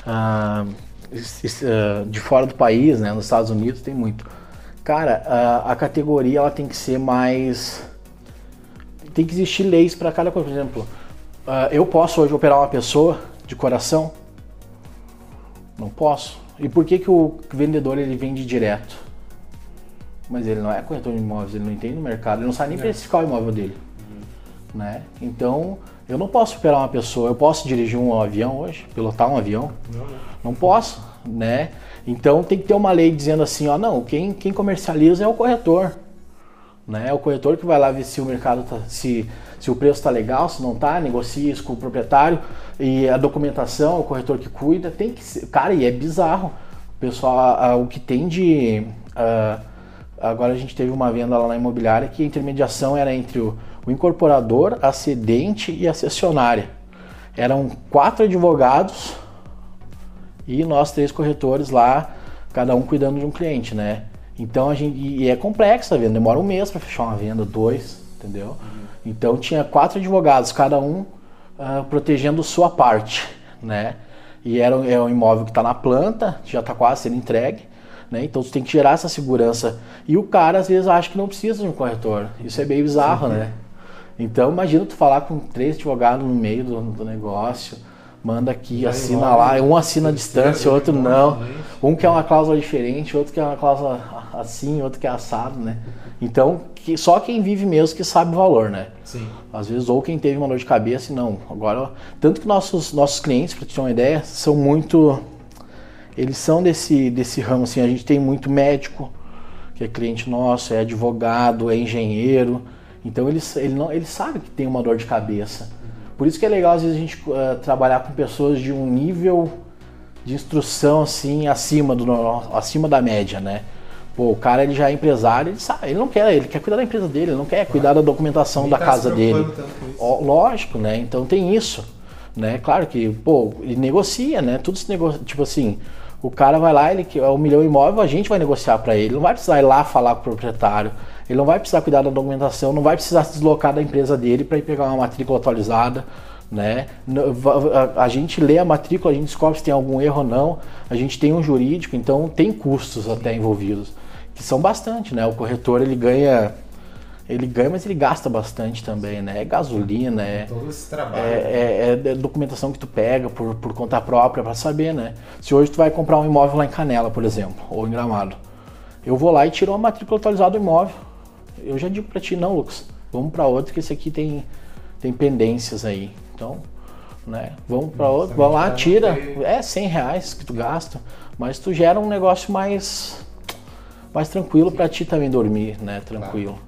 ah, ah de fora do país, né? Nos Estados Unidos tem muito Cara, a, a categoria ela tem que ser mais. Tem que existir leis para cada coisa. Por exemplo, uh, eu posso hoje operar uma pessoa de coração? Não posso. E por que, que o vendedor ele vende direto? Mas ele não é corretor de imóveis, ele não entende o mercado, ele não sabe nem é. precificar o imóvel dele. Uhum. Né? Então, eu não posso operar uma pessoa, eu posso dirigir um avião hoje, pilotar um avião? Não, não. não posso, né? Então tem que ter uma lei dizendo assim, ó, não, quem, quem comercializa é o corretor. Né? É o corretor que vai lá ver se o mercado tá, se, se o preço está legal, se não está, negocia isso com o proprietário e a documentação, o corretor que cuida, tem que ser, cara, e é bizarro. O pessoal, a, a, o que tem de a, agora a gente teve uma venda lá na imobiliária que a intermediação era entre o, o incorporador, a cedente e a cessionária. Eram quatro advogados e nós três corretores lá, cada um cuidando de um cliente, né? Então a gente e é complexo a venda, demora um mês para fechar uma venda, dois, entendeu? Uhum. Então tinha quatro advogados, cada um uh, protegendo sua parte, né? E era é um imóvel que está na planta, já está quase sendo entregue, né? Então você tem que gerar essa segurança. E o cara às vezes acha que não precisa de um corretor. Isso é bem bizarro, Sim. né? Então imagina tu falar com três advogados no meio do, do negócio manda aqui, assina lá, um assina a distância, outro não. Um quer uma cláusula diferente, outro quer uma cláusula assim, outro quer assado, né? Então, que, só quem vive mesmo que sabe o valor, né? Sim. Às vezes, ou quem teve uma dor de cabeça não. Agora, tanto que nossos, nossos clientes, para te ter uma ideia, são muito. Eles são desse, desse ramo, assim, a gente tem muito médico, que é cliente nosso, é advogado, é engenheiro. Então, eles, ele, não, ele sabe que tem uma dor de cabeça. Por isso que é legal às vezes a gente uh, trabalhar com pessoas de um nível de instrução assim acima do acima da média, né? Pô, o cara ele já é empresário, ele sabe, ele não quer, ele quer cuidar da empresa dele, ele não quer cuidar da documentação da tá casa dele. Ó, lógico, né? Então tem isso, né? Claro que, pô, ele negocia, né? Tudo se negocia, tipo assim, o cara vai lá, ele quer um milhão imóvel, a gente vai negociar para ele, não vai precisar ir lá falar com o proprietário ele não vai precisar cuidar da documentação, não vai precisar se deslocar da empresa dele para ir pegar uma matrícula atualizada. Né? A gente lê a matrícula, a gente descobre se tem algum erro ou não. A gente tem um jurídico, então tem custos até envolvidos, que são bastante, né? O corretor ele ganha, ele ganha, mas ele gasta bastante também, né? É gasolina, é, todo esse trabalho. É, é, é documentação que tu pega por, por conta própria para saber, né? Se hoje tu vai comprar um imóvel lá em Canela, por exemplo, ou em Gramado, eu vou lá e tiro uma matrícula atualizada do imóvel eu já digo para ti, não, Lucas, vamos para outro que esse aqui tem, tem pendências aí. Então, né, vamos para outro, vamos lá, tira, é 100 reais que tu gasta, mas tu gera um negócio mais, mais tranquilo para ti também dormir, né, tranquilo.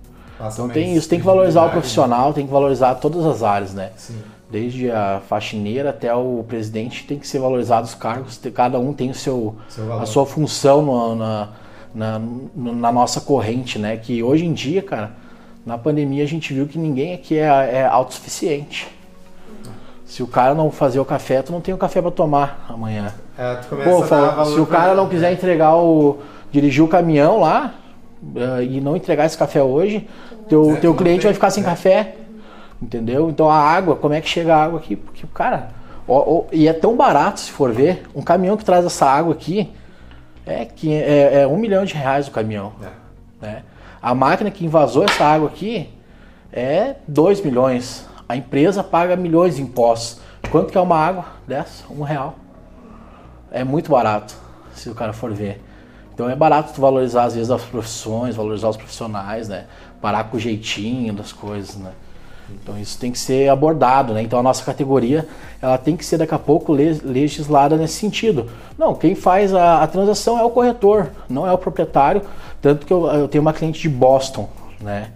Então tem isso, tem que valorizar o né? profissional, tem que valorizar todas as áreas, né? Sim. Desde a faxineira até o presidente tem que ser valorizado os cargos, cada um tem o seu, seu a sua função na, na, na nossa corrente, né? Que hoje em dia, cara, na pandemia a gente viu que ninguém aqui é, é autossuficiente. Se o cara não fazer o café, tu não tem o café para tomar amanhã. É, Pô, fala, se o cara não quiser entregar o. dirigir o caminhão lá uh, e não entregar esse café hoje, teu, é, teu cliente vai ficar sem é. café. Entendeu? Então a água, como é que chega a água aqui? Porque, cara, Ó, ó, e é tão barato, se for ver, um caminhão que traz essa água aqui é, que é, é um milhão de reais o caminhão. É. Né? A máquina que invasou essa água aqui é 2 milhões. A empresa paga milhões de impostos. Quanto que é uma água dessa? Um real. É muito barato, se o cara for ver. Então é barato tu valorizar às vezes as profissões, valorizar os profissionais, né? Parar com o jeitinho das coisas, né? Então isso tem que ser abordado, né? Então a nossa categoria ela tem que ser daqui a pouco legislada nesse sentido. Não, quem faz a, a transação é o corretor, não é o proprietário. Tanto que eu, eu, tenho uma cliente de Boston, né?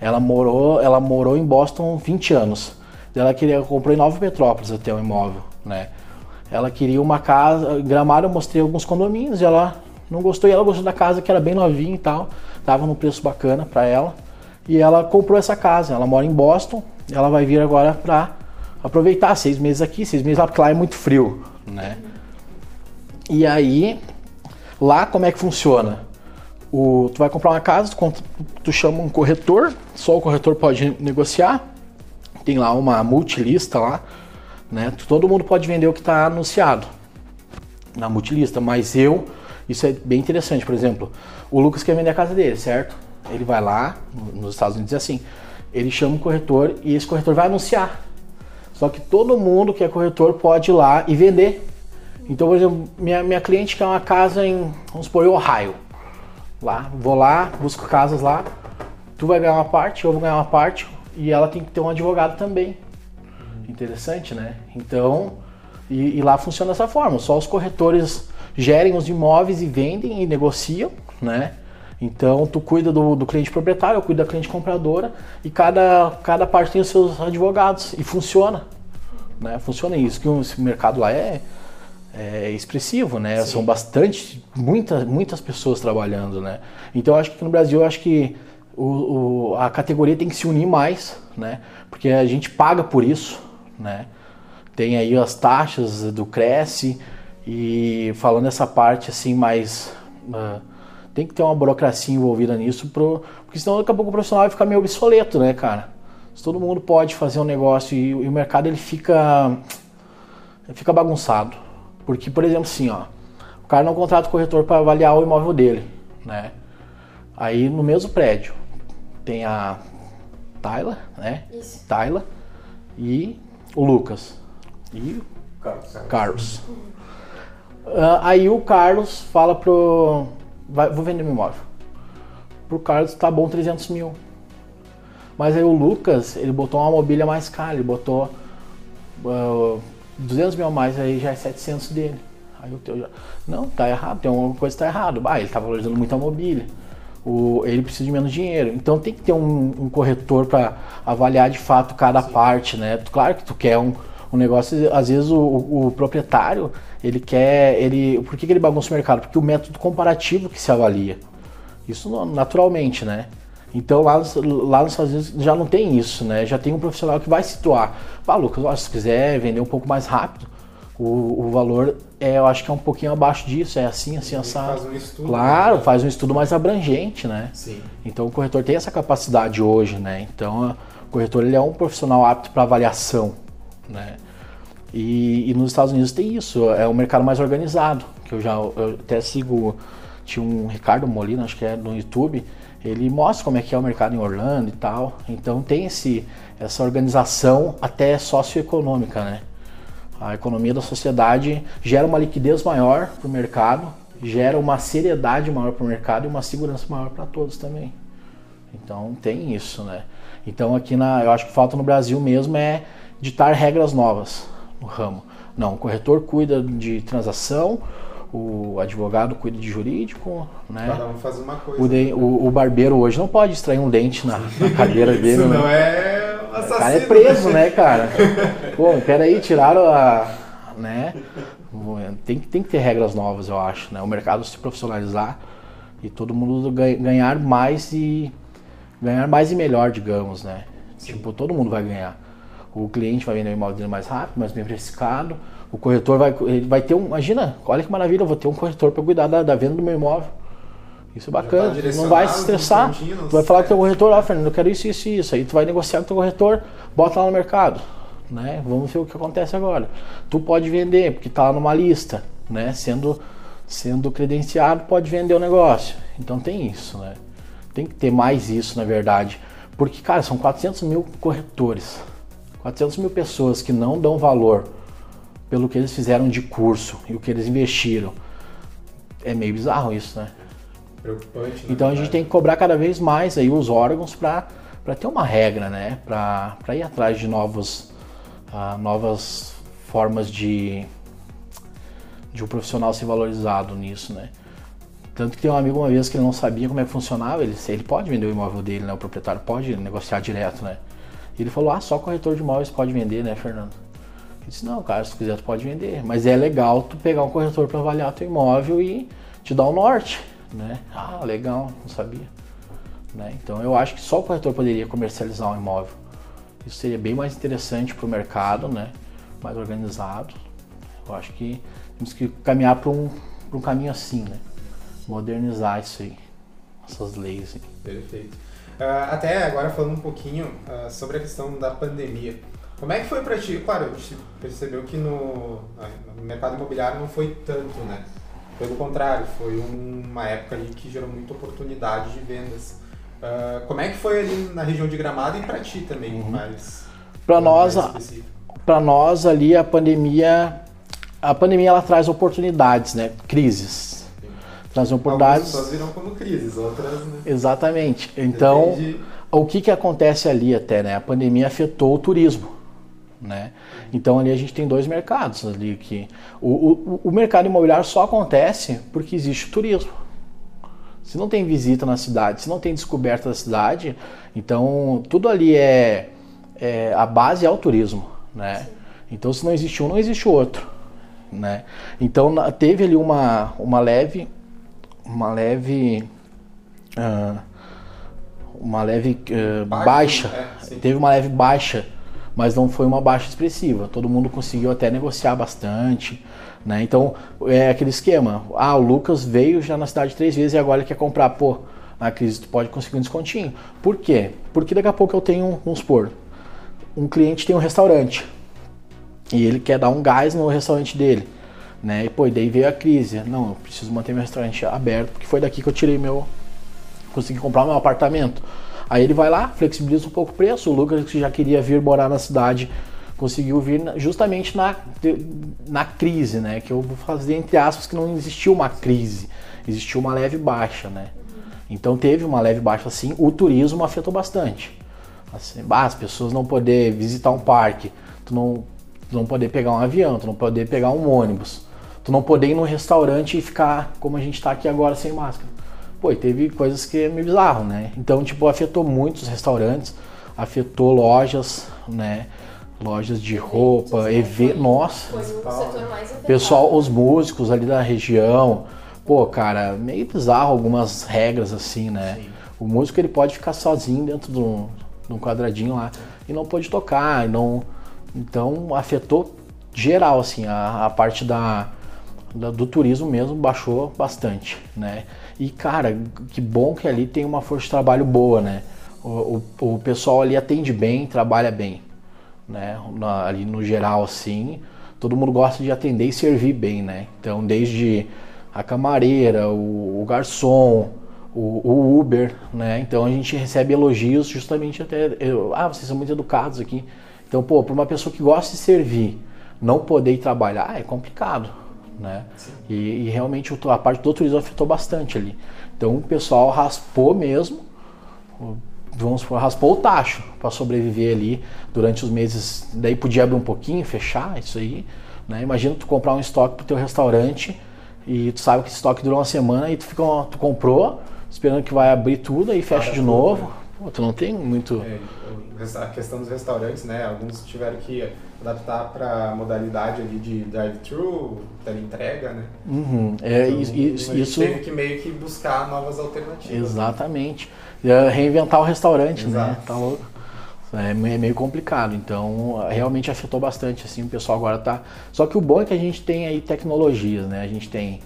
Ela morou, ela morou em Boston 20 anos. Ela queria comprou em Nova Petrópolis até o um imóvel, né? Ela queria uma casa, Gramado eu mostrei alguns condomínios, e ela não gostou e ela gostou da casa que era bem novinha e tal, tava num preço bacana para ela. E ela comprou essa casa. Ela mora em Boston. Ela vai vir agora para aproveitar seis meses aqui, seis meses lá, porque lá é muito frio, né? E aí, lá como é que funciona? O, tu vai comprar uma casa, tu, tu chama um corretor, só o corretor pode negociar. Tem lá uma multilista lá, né? Todo mundo pode vender o que está anunciado na multilista, mas eu, isso é bem interessante. Por exemplo, o Lucas quer vender a casa dele, certo? Ele vai lá, nos Estados Unidos é assim, ele chama um corretor e esse corretor vai anunciar. Só que todo mundo que é corretor pode ir lá e vender. Então, por exemplo, minha, minha cliente quer uma casa em, vamos supor, Ohio. Lá, vou lá, busco casas lá, tu vai ganhar uma parte, eu vou ganhar uma parte, e ela tem que ter um advogado também. Interessante, né? Então, e, e lá funciona dessa forma, só os corretores gerem os imóveis e vendem e negociam, né? Então, tu cuida do, do, cliente proprietário, eu cuido da cliente compradora e cada, cada parte tem os seus advogados e funciona. Né? Funciona isso, que o mercado lá é, é expressivo, né? Sim. São bastante, muitas, muitas pessoas trabalhando, né? Então, acho que no Brasil, acho que o, o, a categoria tem que se unir mais, né? Porque a gente paga por isso, né? Tem aí as taxas do Cresce e falando essa parte assim mais... Uh, tem que ter uma burocracia envolvida nisso, pro, porque senão daqui a pouco o profissional vai ficar meio obsoleto, né, cara? Se todo mundo pode fazer um negócio e, e o mercado ele fica, ele fica bagunçado. Porque, por exemplo, assim, ó, o cara não contrata o corretor para avaliar o imóvel dele, né? Aí no mesmo prédio tem a Tayla, né? Isso. Tayla e o Lucas. E Carlos. Carlos. Uh, aí o Carlos fala pro, vai, vou vender meu imóvel. Pro Carlos tá bom 300 mil. Mas aí o Lucas, ele botou uma mobília mais cara, ele botou uh, 200 mil a mais, aí já é 700 dele. Aí o teu já, não, tá errado, tem alguma coisa que tá errado. Ah, ele tá valorizando muito a mobília. O, ele precisa de menos dinheiro. Então tem que ter um, um corretor para avaliar de fato cada Sim. parte, né? Claro que tu quer um, um negócio, às vezes o, o, o proprietário, ele quer, ele, por que, que ele bagunça o mercado? Porque o método comparativo que se avalia. Isso naturalmente, né? Então lá, lá nos Estados Unidos já não tem isso, né? Já tem um profissional que vai situar. Ah, Lucas, se quiser vender um pouco mais rápido, o, o valor é, eu acho que é um pouquinho abaixo disso, é assim, assim, assado. Faz um estudo. Claro, né? faz um estudo mais abrangente, né? Sim. Então o corretor tem essa capacidade hoje, né? Então o corretor ele é um profissional apto para avaliação, né? E, e, nos Estados Unidos tem isso, é um mercado mais organizado, que eu já eu até sigo, tinha um Ricardo Molina, acho que é no YouTube, ele mostra como é que é o mercado em Orlando e tal. Então tem esse, essa organização até socioeconômica, né? A economia da sociedade gera uma liquidez maior para o mercado, gera uma seriedade maior para o mercado e uma segurança maior para todos também. Então tem isso, né? Então aqui na, eu acho que falta no Brasil mesmo é ditar regras novas no ramo. Não, o corretor cuida de transação, o advogado cuida de jurídico, né? Cada um faz uma coisa. O, de, o, o barbeiro hoje não pode extrair um dente na, na cadeira dele. Isso né? não é assassino. O cara é preso, né, (laughs) cara? Pô, peraí, tiraram a... né? Tem, tem que ter regras novas, eu acho, né? O mercado se profissionalizar e todo mundo ganhar mais e ganhar mais e melhor, digamos, né? Sim. Tipo, todo mundo vai ganhar. O cliente vai vender o imóvel dele mais rápido, mais bem precificado. O corretor vai, ele vai ter um. Imagina, olha que maravilha, eu vou ter um corretor para cuidar da, da, venda do meu imóvel. Isso é bacana. Tá não vai se estressar. Tu vai falar com o teu corretor, ó, oh, Fernando, eu quero isso, isso e isso. Aí tu vai negociar com o teu corretor, bota lá no mercado. né? Vamos ver o que acontece agora. Tu pode vender, porque está lá numa lista, né? Sendo, sendo credenciado, pode vender o negócio. Então tem isso, né? Tem que ter mais isso, na verdade. Porque, cara, são 400 mil corretores. 400 mil pessoas que não dão valor pelo que eles fizeram de curso e o que eles investiram. É meio bizarro isso, né? Preocupante. Então a gente tem que cobrar cada vez mais aí os órgãos para ter uma regra, né? Para ir atrás de novos, uh, novas formas de, de um profissional ser valorizado nisso, né? Tanto que tem um amigo uma vez que ele não sabia como é que funcionava, ele, ele pode vender o imóvel dele, né? O proprietário pode negociar direto, né? Ele falou, ah, só corretor de imóveis pode vender, né, Fernando? Eu disse, não, cara, se quiser tu pode vender. Mas é legal tu pegar um corretor para avaliar teu imóvel e te dar o norte, né? Ah, legal, não sabia. Né? Então eu acho que só o corretor poderia comercializar um imóvel. Isso seria bem mais interessante para o mercado, né? mais organizado. Eu acho que temos que caminhar para um, um caminho assim, né? modernizar isso aí, essas leis. Aí. Perfeito. Uh, até agora falando um pouquinho uh, sobre a questão da pandemia. Como é que foi para ti? Claro, a gente percebeu que no, no, mercado imobiliário não foi tanto, né? Pelo contrário, foi uma época ali que gerou muita oportunidade de vendas. Uh, como é que foi ali na região de Gramado e para ti também, uhum. mais para nós, para nós ali a pandemia, a pandemia ela traz oportunidades, né? Crises traz oportunidades. Algumas viram como crises, outras. Né? Exatamente. Então, Depende... o que, que acontece ali até, né? A pandemia afetou o turismo. Né? Então ali a gente tem dois mercados ali que o, o, o mercado imobiliário só acontece porque existe o turismo. Se não tem visita na cidade, se não tem descoberta da cidade, então tudo ali é, é a base é o turismo, né? Então se não existe um, não existe o outro, né? Então teve ali uma, uma leve uma leve uh, uma leve uh, baixa, é, teve uma leve baixa, mas não foi uma baixa expressiva. Todo mundo conseguiu até negociar bastante, né? Então é aquele esquema. Ah, o Lucas veio já na cidade três vezes e agora ele quer comprar, pô, na crise tu pode conseguir um descontinho. Por quê? Porque daqui a pouco eu tenho, vamos supor, um cliente tem um restaurante e ele quer dar um gás no restaurante dele né? E pô, daí veio a crise. Não, eu preciso manter meu restaurante aberto, porque foi daqui que eu tirei meu. consegui comprar meu apartamento. Aí ele vai lá, flexibiliza um pouco o preço. O Lucas, que já queria vir morar na cidade, conseguiu vir justamente na, na crise, né? Que eu vou fazer entre aspas que não existiu uma crise, existiu uma leve baixa, né? Então teve uma leve baixa assim. O turismo afetou bastante. Assim, as pessoas não poder visitar um parque, tu não, tu não poder pegar um avião, tu não poder pegar um ônibus tu não poder ir num restaurante e ficar como a gente está aqui agora sem máscara. Pô, e teve coisas que é meio bizarro, né? Então, tipo, afetou muitos restaurantes, afetou lojas, né? Lojas de roupa, evento. Nossa. Foi o setor mais afetado. Pessoal, os músicos ali da região. Pô, cara, meio bizarro algumas regras assim, né? Sim. O músico ele pode ficar sozinho dentro de um, de um quadradinho lá e não pode tocar, e não. Então afetou geral assim a, a parte da do turismo mesmo baixou bastante, né? E cara, que bom que ali tem uma força de trabalho boa, né? O, o, o pessoal ali atende bem, trabalha bem, né? Na, ali no geral assim, todo mundo gosta de atender e servir bem, né? Então desde a camareira, o, o garçom, o, Uber, né? Então a gente recebe elogios justamente até, eu, ah, vocês são muito educados aqui. Então, pô, para uma pessoa que gosta de servir, não poder ir trabalhar é complicado, né? E, e, realmente a parte do turismo afetou bastante ali. Então o pessoal raspou mesmo, vamos supor, raspou o tacho para sobreviver ali durante os meses. Daí podia abrir um pouquinho, fechar isso aí. Né? Imagina tu comprar um estoque para o teu restaurante e tu sabe que esse estoque durou uma semana e tu, fica, tu comprou esperando que vai abrir tudo aí fecha de novo. Né? Pô, tu não tem muito. É, a questão dos restaurantes, né? Alguns tiveram que adaptar para a modalidade ali de drive-thru, entrega, né? Uhum. É, então, isso, isso teve que meio que buscar novas alternativas. Exatamente. Né? Reinventar o restaurante, né? Exato. né? Tá louco. É meio complicado, então realmente afetou bastante, assim, o pessoal agora tá... Só que o bom é que a gente tem aí tecnologias, né? A gente tem,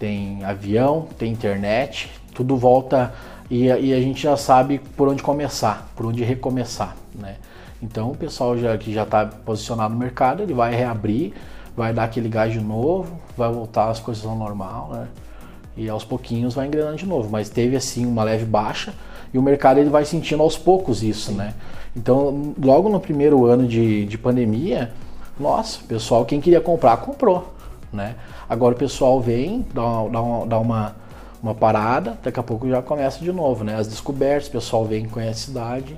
tem avião, tem internet, tudo volta e, e a gente já sabe por onde começar, por onde recomeçar, né? Então o pessoal já, que já está posicionado no mercado, ele vai reabrir, vai dar aquele gás de novo, vai voltar as coisas ao normal, né? E aos pouquinhos vai engrenando de novo. Mas teve assim uma leve baixa e o mercado ele vai sentindo aos poucos isso, né? Então, logo no primeiro ano de, de pandemia, nossa, o pessoal, quem queria comprar, comprou, né? Agora o pessoal vem, dá, dá, uma, dá uma, uma parada, daqui a pouco já começa de novo, né? As descobertas, o pessoal vem, conhece a cidade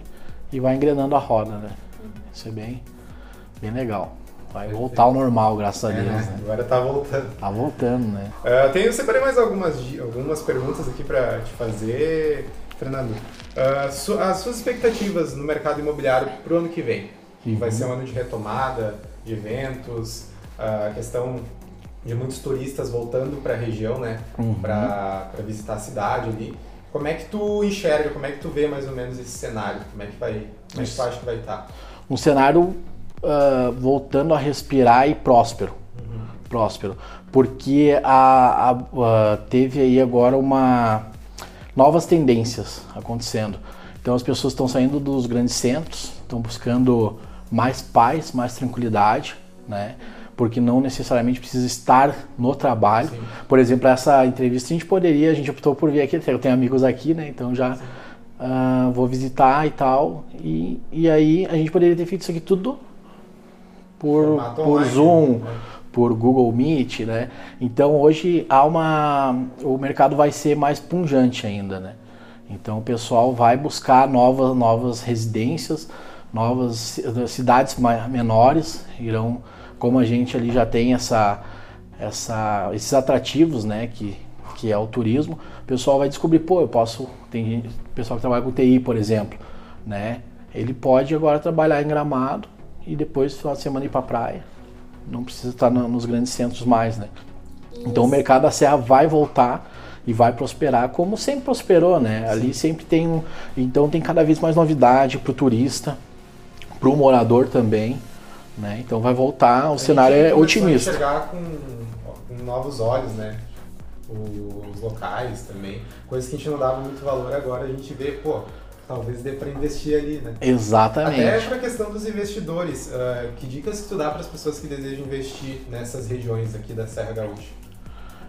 e vai engrenando a roda, né? Isso é bem, bem legal. Vai voltar ao normal, graças a É, Deus. né? Né? Agora tá voltando. Tá voltando, né? Uh, tenho, separei mais algumas, algumas perguntas aqui para te fazer, Fernando. Uh, su- as suas expectativas no mercado imobiliário para o ano que vem? Uhum. Vai ser um ano de retomada, de eventos, uh, a questão de muitos turistas voltando para a região, né? Uhum. Para visitar a cidade ali. Como é que tu enxerga, como é que tu vê mais ou menos esse cenário? Como é que vai, como é que tu acha que vai estar? um cenário ah, voltando a respirar e próspero. Próspero. Porque a, a- a- teve aí agora uma novas tendências acontecendo. Então as pessoas estão saindo dos grandes centros, estão buscando mais paz, mais tranquilidade, né? Porque não necessariamente precisa estar no trabalho. Por exemplo, essa entrevista a gente poderia, a gente optou por vir aqui, eu tenho amigos aqui, né? Então já ah, vou visitar e tal. E, e aí a gente poderia ter feito isso aqui tudo por, Formato por online, Zoom, né? por Google Meet, né? Então hoje há uma, o mercado vai ser mais punjante ainda, né? Então o pessoal vai buscar novas, novas residências, novas ci- cidades menores irão, como a gente ali já tem essa, essa, esses atrativos, né? Que, que é o turismo, o pessoal vai descobrir, pô, eu posso, tem gente, pessoal que trabalha com TI, por exemplo, né? Ele pode agora trabalhar em Gramado e depois, final de semana, ir para praia. Não precisa estar no- nos grandes centros mais, né? Então o mercado da Serra vai voltar e vai prosperar como sempre prosperou, né? Ali sempre tem um, então tem cada vez mais novidade para o turista, para o morador também, né? Então vai voltar, o cenário é otimista. A enxergar com, com novos olhos, né? Os locais também. Coisas que a gente não dava muito valor, agora a gente vê, pô, talvez dê para investir ali, né? Até Exatamente. para a questão dos investidores, ah, que dicas que tu dá para as pessoas que desejam investir nessas regiões aqui da Serra Gaúcha?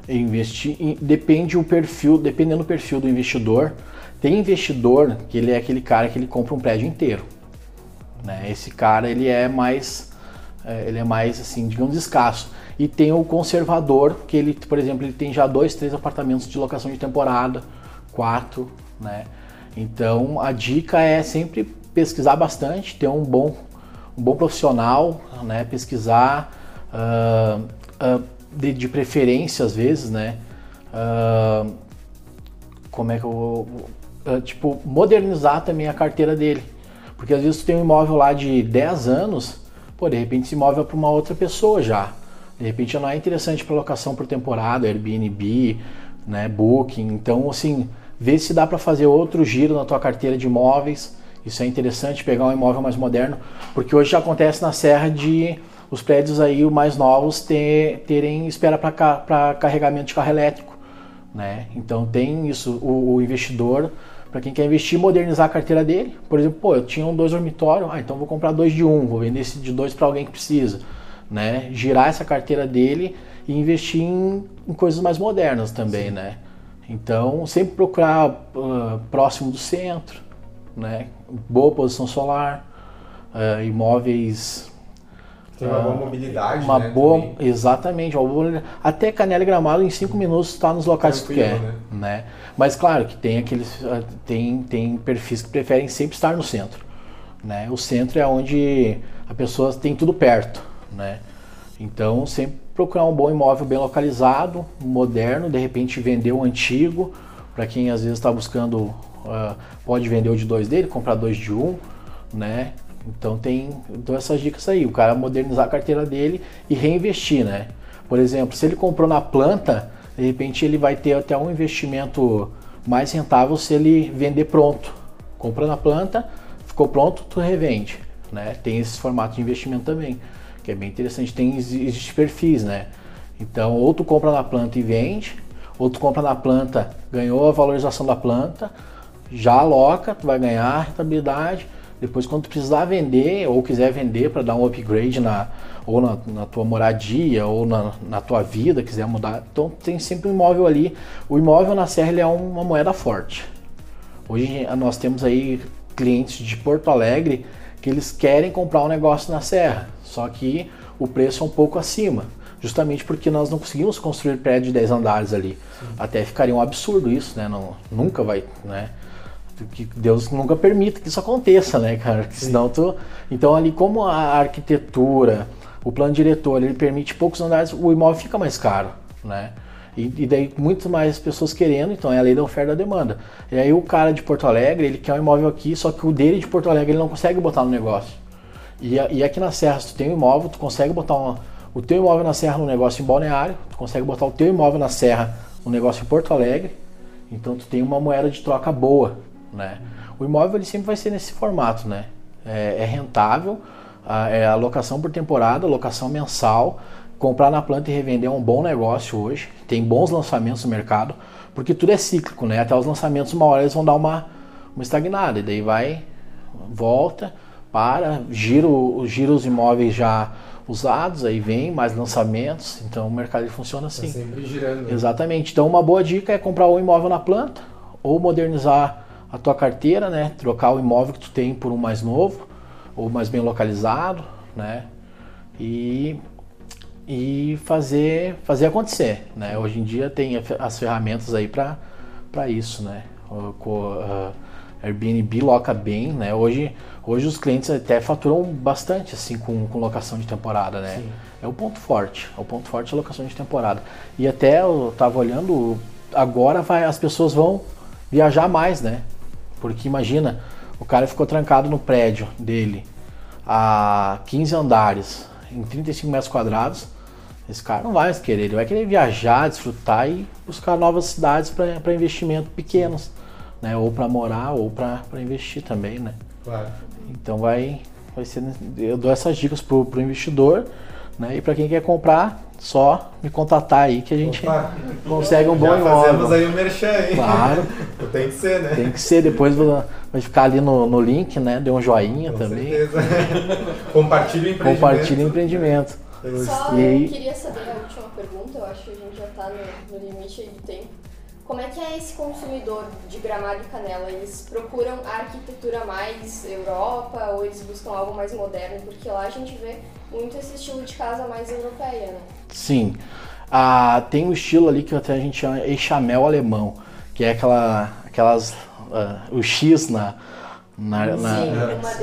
Investir em- depende o perfil, dependendo do perfil do investidor. Tem investidor que ele é aquele cara que ele compra um prédio inteiro. Né? Esse cara ele é mais é, ele é mais assim, digamos, escasso. E tem o conservador, que ele, por exemplo, ele tem já dois, três apartamentos de locação de temporada, quatro, né? Então a dica é sempre pesquisar bastante, ter um bom, um bom profissional, né? Pesquisar ah, ah, de, de preferência às vezes, né? Ah, como é que eu vou. tipo, modernizar também a carteira dele. Porque às vezes tu tem um imóvel lá de 10 anos, pô, de repente esse imóvel é para uma outra pessoa já. De repente não é interessante para locação por temporada, Airbnb, né, Booking. Então, assim, vê se dá para fazer outro giro na tua carteira de imóveis. Isso é interessante, pegar um imóvel mais moderno, porque hoje já acontece na Serra de os prédios aí mais novos ter, terem espera para carregamento de carro elétrico né? Então tem isso, o, o investidor, para quem quer investir, modernizar a carteira dele. Por exemplo, pô, eu tinha um dois dormitórios, ah, então vou comprar dois de um, vou vender esse de dois para alguém que precisa, né? Girar essa carteira dele e investir em, em coisas mais modernas também, né? Então sempre procurar ah, próximo do centro, né? Boa posição solar, ah, imóveis Tem uma boa mobilidade, uma né? boa, também. exatamente, uma boa- até Canela e Gramado em cinco minutos está nos locais que tu quer, Tranquilo, né? Mas claro que tem aqueles, ah, tem tem perfis que preferem sempre estar no centro, né? O centro é onde a pessoa tem tudo perto, né? Então sempre procurar um bom imóvel bem localizado, moderno, de repente vender o antigo, para quem às vezes está buscando, ah, pode vender o de dois dele, comprar dois de um, né? Então tem então essas dicas aí, o cara modernizar a carteira dele e reinvestir, né? Por exemplo, se ele comprou na planta, de repente ele vai ter até um investimento mais rentável se ele vender pronto. Compra na planta, ficou pronto, tu revende, né? Tem esse formato de investimento também, que é bem interessante. Tem existe perfis, né? Então, ou tu compra na planta e vende, ou tu compra na planta, ganhou a valorização da planta, já aloca, tu vai ganhar rentabilidade, Depois, quando tu precisar vender ou quiser vender para dar um upgrade na, ou na, na tua moradia ou na, na, tua vida, quiser mudar, então tem sempre um imóvel ali. O imóvel na Serra é uma moeda forte. Hoje nós temos aí clientes de Porto Alegre que eles querem comprar um negócio na Serra, só que o preço é um pouco acima, justamente porque nós não conseguimos construir prédio de 10 andares ali. Sim. Até ficaria um absurdo isso, né? Não, nunca vai, né? Que Deus nunca permita que isso aconteça, né, cara? Que senão tu... Então ali como a arquitetura, o plano diretor, ele permite poucos andares, o imóvel fica mais caro, né? E, e, daí muito mais pessoas querendo, então é a lei da oferta e da demanda. E aí o cara de Porto Alegre, ele quer um imóvel aqui, só que o dele de Porto Alegre ele não consegue botar no negócio. E, e aqui na Serra, se tu tem um imóvel, tu consegue botar uma, o teu imóvel na Serra no negócio em Balneário, tu consegue botar o teu imóvel na Serra no negócio em Porto Alegre, então tu tem uma moeda de troca boa né? O imóvel ele sempre vai ser nesse formato, né? É, é rentável, a, é a locação por temporada, locação mensal. Comprar na planta e revender é um bom negócio hoje. Tem bons lançamentos no mercado, porque tudo é cíclico, né? Até os lançamentos, uma hora eles vão dar uma, uma estagnada, e daí vai, volta, para, gira, gira os imóveis já usados, aí vem mais lançamentos, então o mercado funciona assim. Tá sempre girando. Né? Exatamente. Então uma boa dica é comprar o imóvel na planta ou modernizar a tua carteira, né? Trocar o imóvel que tu tem por um mais novo ou mais bem localizado, né? E, e fazer, fazer acontecer, né? Hoje em dia tem as ferramentas aí para isso, né? O, o Airbnb loca bem, né? Hoje, hoje os clientes até faturam bastante assim com, com locação de temporada, né? Sim. É o ponto forte, é o ponto forte a locação de temporada. E até eu tava olhando, agora vai, as pessoas vão viajar mais, né? Porque imagina, o cara ficou trancado no prédio dele a 15 andares, em 35 metros quadrados. Esse cara não vai mais querer, ele vai querer viajar, desfrutar e buscar novas cidades para investimento pequenos, né? Ou para morar ou para investir também, né? Claro. Então vai, vai ser, eu dou essas dicas pro, pro investidor, né? E para quem quer comprar, só me contatar aí que a gente Opa. consegue um bom Já imóvel. fazemos aí o merchan, hein? Claro. (laughs) Tem que ser, né? Tem que ser, depois vai ficar ali no, no link, né? Dê um joinha Com também. Certeza. (laughs) Compartilhe o empreendimento. Compartilhe o empreendimento. Só aí... queria saber a última pergunta, eu acho que a gente já está no, no limite do tempo. Como é que é esse consumidor de Gramado e Canela? Eles procuram a arquitetura mais Europa ou eles buscam algo mais moderno? Porque lá a gente vê muito esse estilo de casa mais europeia, né? Sim. Ah, tem um estilo ali que até a gente chama Echamel alemão, que é aquela, aquelas, uh, o X na, na, Sim, na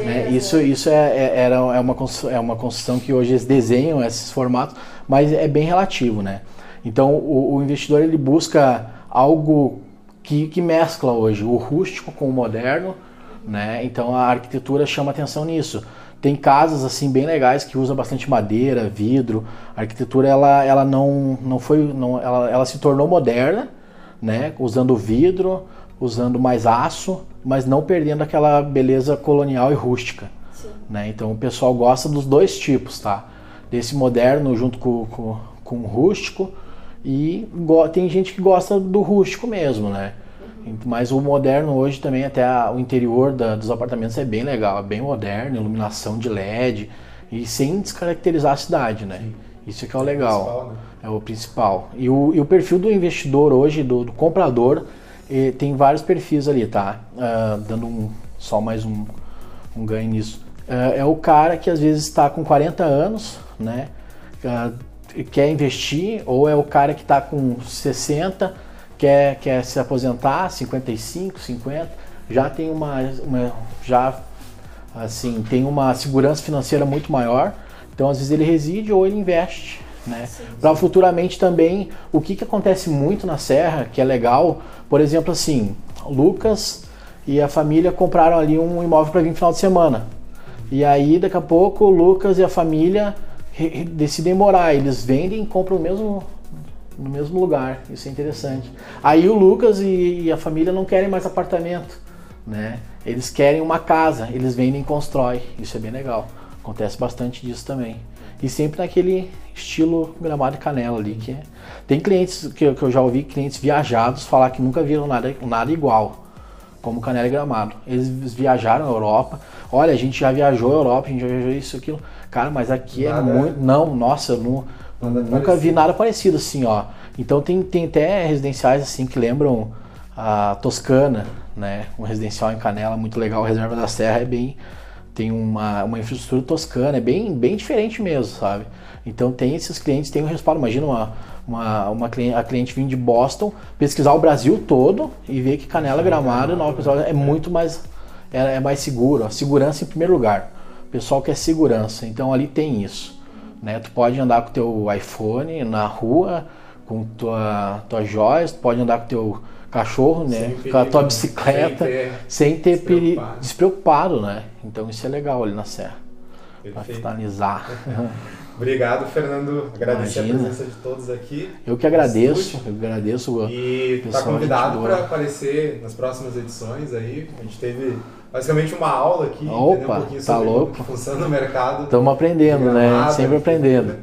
né? isso isso é, é, era, é, uma, é uma construção que hoje eles desenham esses formatos, mas é bem relativo, né? Então o, o investidor ele busca algo que, que mescla hoje o rústico com o moderno, né? Então a arquitetura chama atenção nisso. Tem casas assim bem legais que usa bastante madeira, vidro. A arquitetura ela, ela não, não foi, não, ela, ela se tornou moderna, né? Usando vidro, usando mais aço, mas não perdendo aquela beleza colonial e rústica. Né? Então o pessoal gosta dos dois tipos, tá? Desse moderno junto com, com, com o rústico e tem gente que gosta do rústico mesmo, né? Mas o moderno hoje também, até a, o interior da, dos apartamentos é bem legal, é bem moderno, iluminação de LED e sem descaracterizar a cidade, né? Sim. Isso é que é o legal. É o principal. Né? É o principal. E o, e o perfil do investidor hoje, do, do comprador, eh, tem vários perfis ali, tá? Uh, dando um, só mais um, um ganho nisso. Uh, é o cara que às vezes está com 40 anos, né? Uh, quer investir, ou é o cara que está com 60 quer, quer se aposentar, 55, 50, já tem uma, uma já assim, tem uma segurança financeira muito maior. Então, às vezes ele reside ou ele investe, né? Para futuramente também, o que, que acontece muito na Serra, que é legal, por exemplo, assim, Lucas e a família compraram ali um imóvel para vir no final de semana. E aí, daqui a pouco, o Lucas e a família decidem morar. Eles vendem e compram mesmo no mesmo lugar. Isso é interessante. Aí o Lucas e, e a família não querem mais apartamento, né? Eles querem uma casa, eles vendem e constroem. Isso é bem legal. Acontece bastante disso também. E sempre naquele estilo gramado e canela ali. Que é... Tem clientes que, que eu já ouvi, clientes viajados, falar que nunca viram nada, nada igual. como Canela e Gramado. Eles viajaram à Europa. Olha, a gente já viajou à Europa, a gente já viajou isso, aquilo. Cara, mas aqui é Nada- muito. Não, nossa, eu não, Nada nunca vi parecido. nada parecido assim, ó. Então tem, tem até residenciais assim que lembram a Toscana, né? Um residencial em Canela muito legal. Reserva da Serra é bem tem uma, uma infraestrutura toscana, é bem, bem diferente mesmo, sabe? Então tem esses clientes, tem um respaldo. Imagina uma, uma, uma cliente, a cliente vir de Boston, pesquisar o Brasil todo e ver que Canela Gramado, Nova Pessoa é muito mais é, é mais seguro. A segurança em primeiro lugar. O pessoal quer segurança, então ali tem isso. Né? Tu pode andar com teu iPhone na rua, com tua, tua joias, tu pode andar com teu cachorro, né? Sem com a tua bicicleta, sem ter- sem ter peri- despreocupado. despreocupado, né? Então isso é legal ali na Serra, para finalizar. (laughs) Obrigado, Fernando. Agradecer Imagina. a presença de todos aqui. Eu que agradeço, eu agradeço. E tá Pessoal, convidado para aparecer nas próximas edições aí. A gente teve basicamente uma aula aqui, Opa, um pouquinho tá sobre louco. como funciona o mercado. Estamos aprendendo, né? Sempre aprendendo.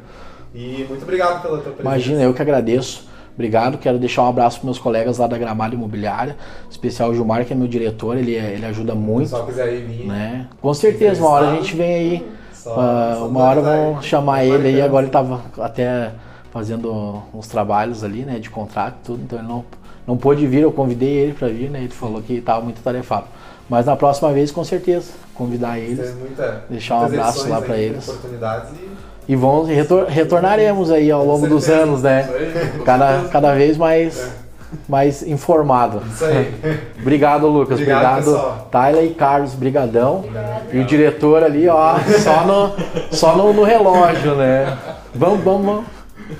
E muito obrigado pela tua presença. Imagina, eu que agradeço. Obrigado, quero deixar um abraço para meus colegas lá da Gramado Imobiliária, especial o Gilmar, que é meu diretor, ele, ele ajuda Se muito, pessoal quiser ir vir, né? Com certeza, uma hora a gente vem aí, só, só uma hora vão aí. chamar ele aí, marcando. agora ele tava até fazendo uns trabalhos ali, né, de contrato e tudo, então ele não, não pôde vir, eu convidei ele para vir, né, ele falou que estava muito tarefado. Mas na próxima vez, com certeza, convidar eles. Muita, Deixar um abraço lá pra eles. Oportunidades e E vamos, retor- retornaremos aí ao longo dos anos, né? Isso aí, com Cada, cada vez mais, mais informado. isso aí. (laughs) Obrigado, Lucas. Obrigado, Obrigado, pessoal. Tyler e Carlos. Brigadão. Obrigada. E o diretor ali, ó, só no, só no, no relógio, né? Vamos, vamos, vamos.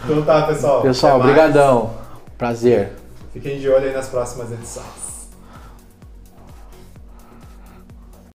Então tá, pessoal. Pessoal, Até mais. brigadão. Prazer. Fiquem de olho aí nas próximas edições.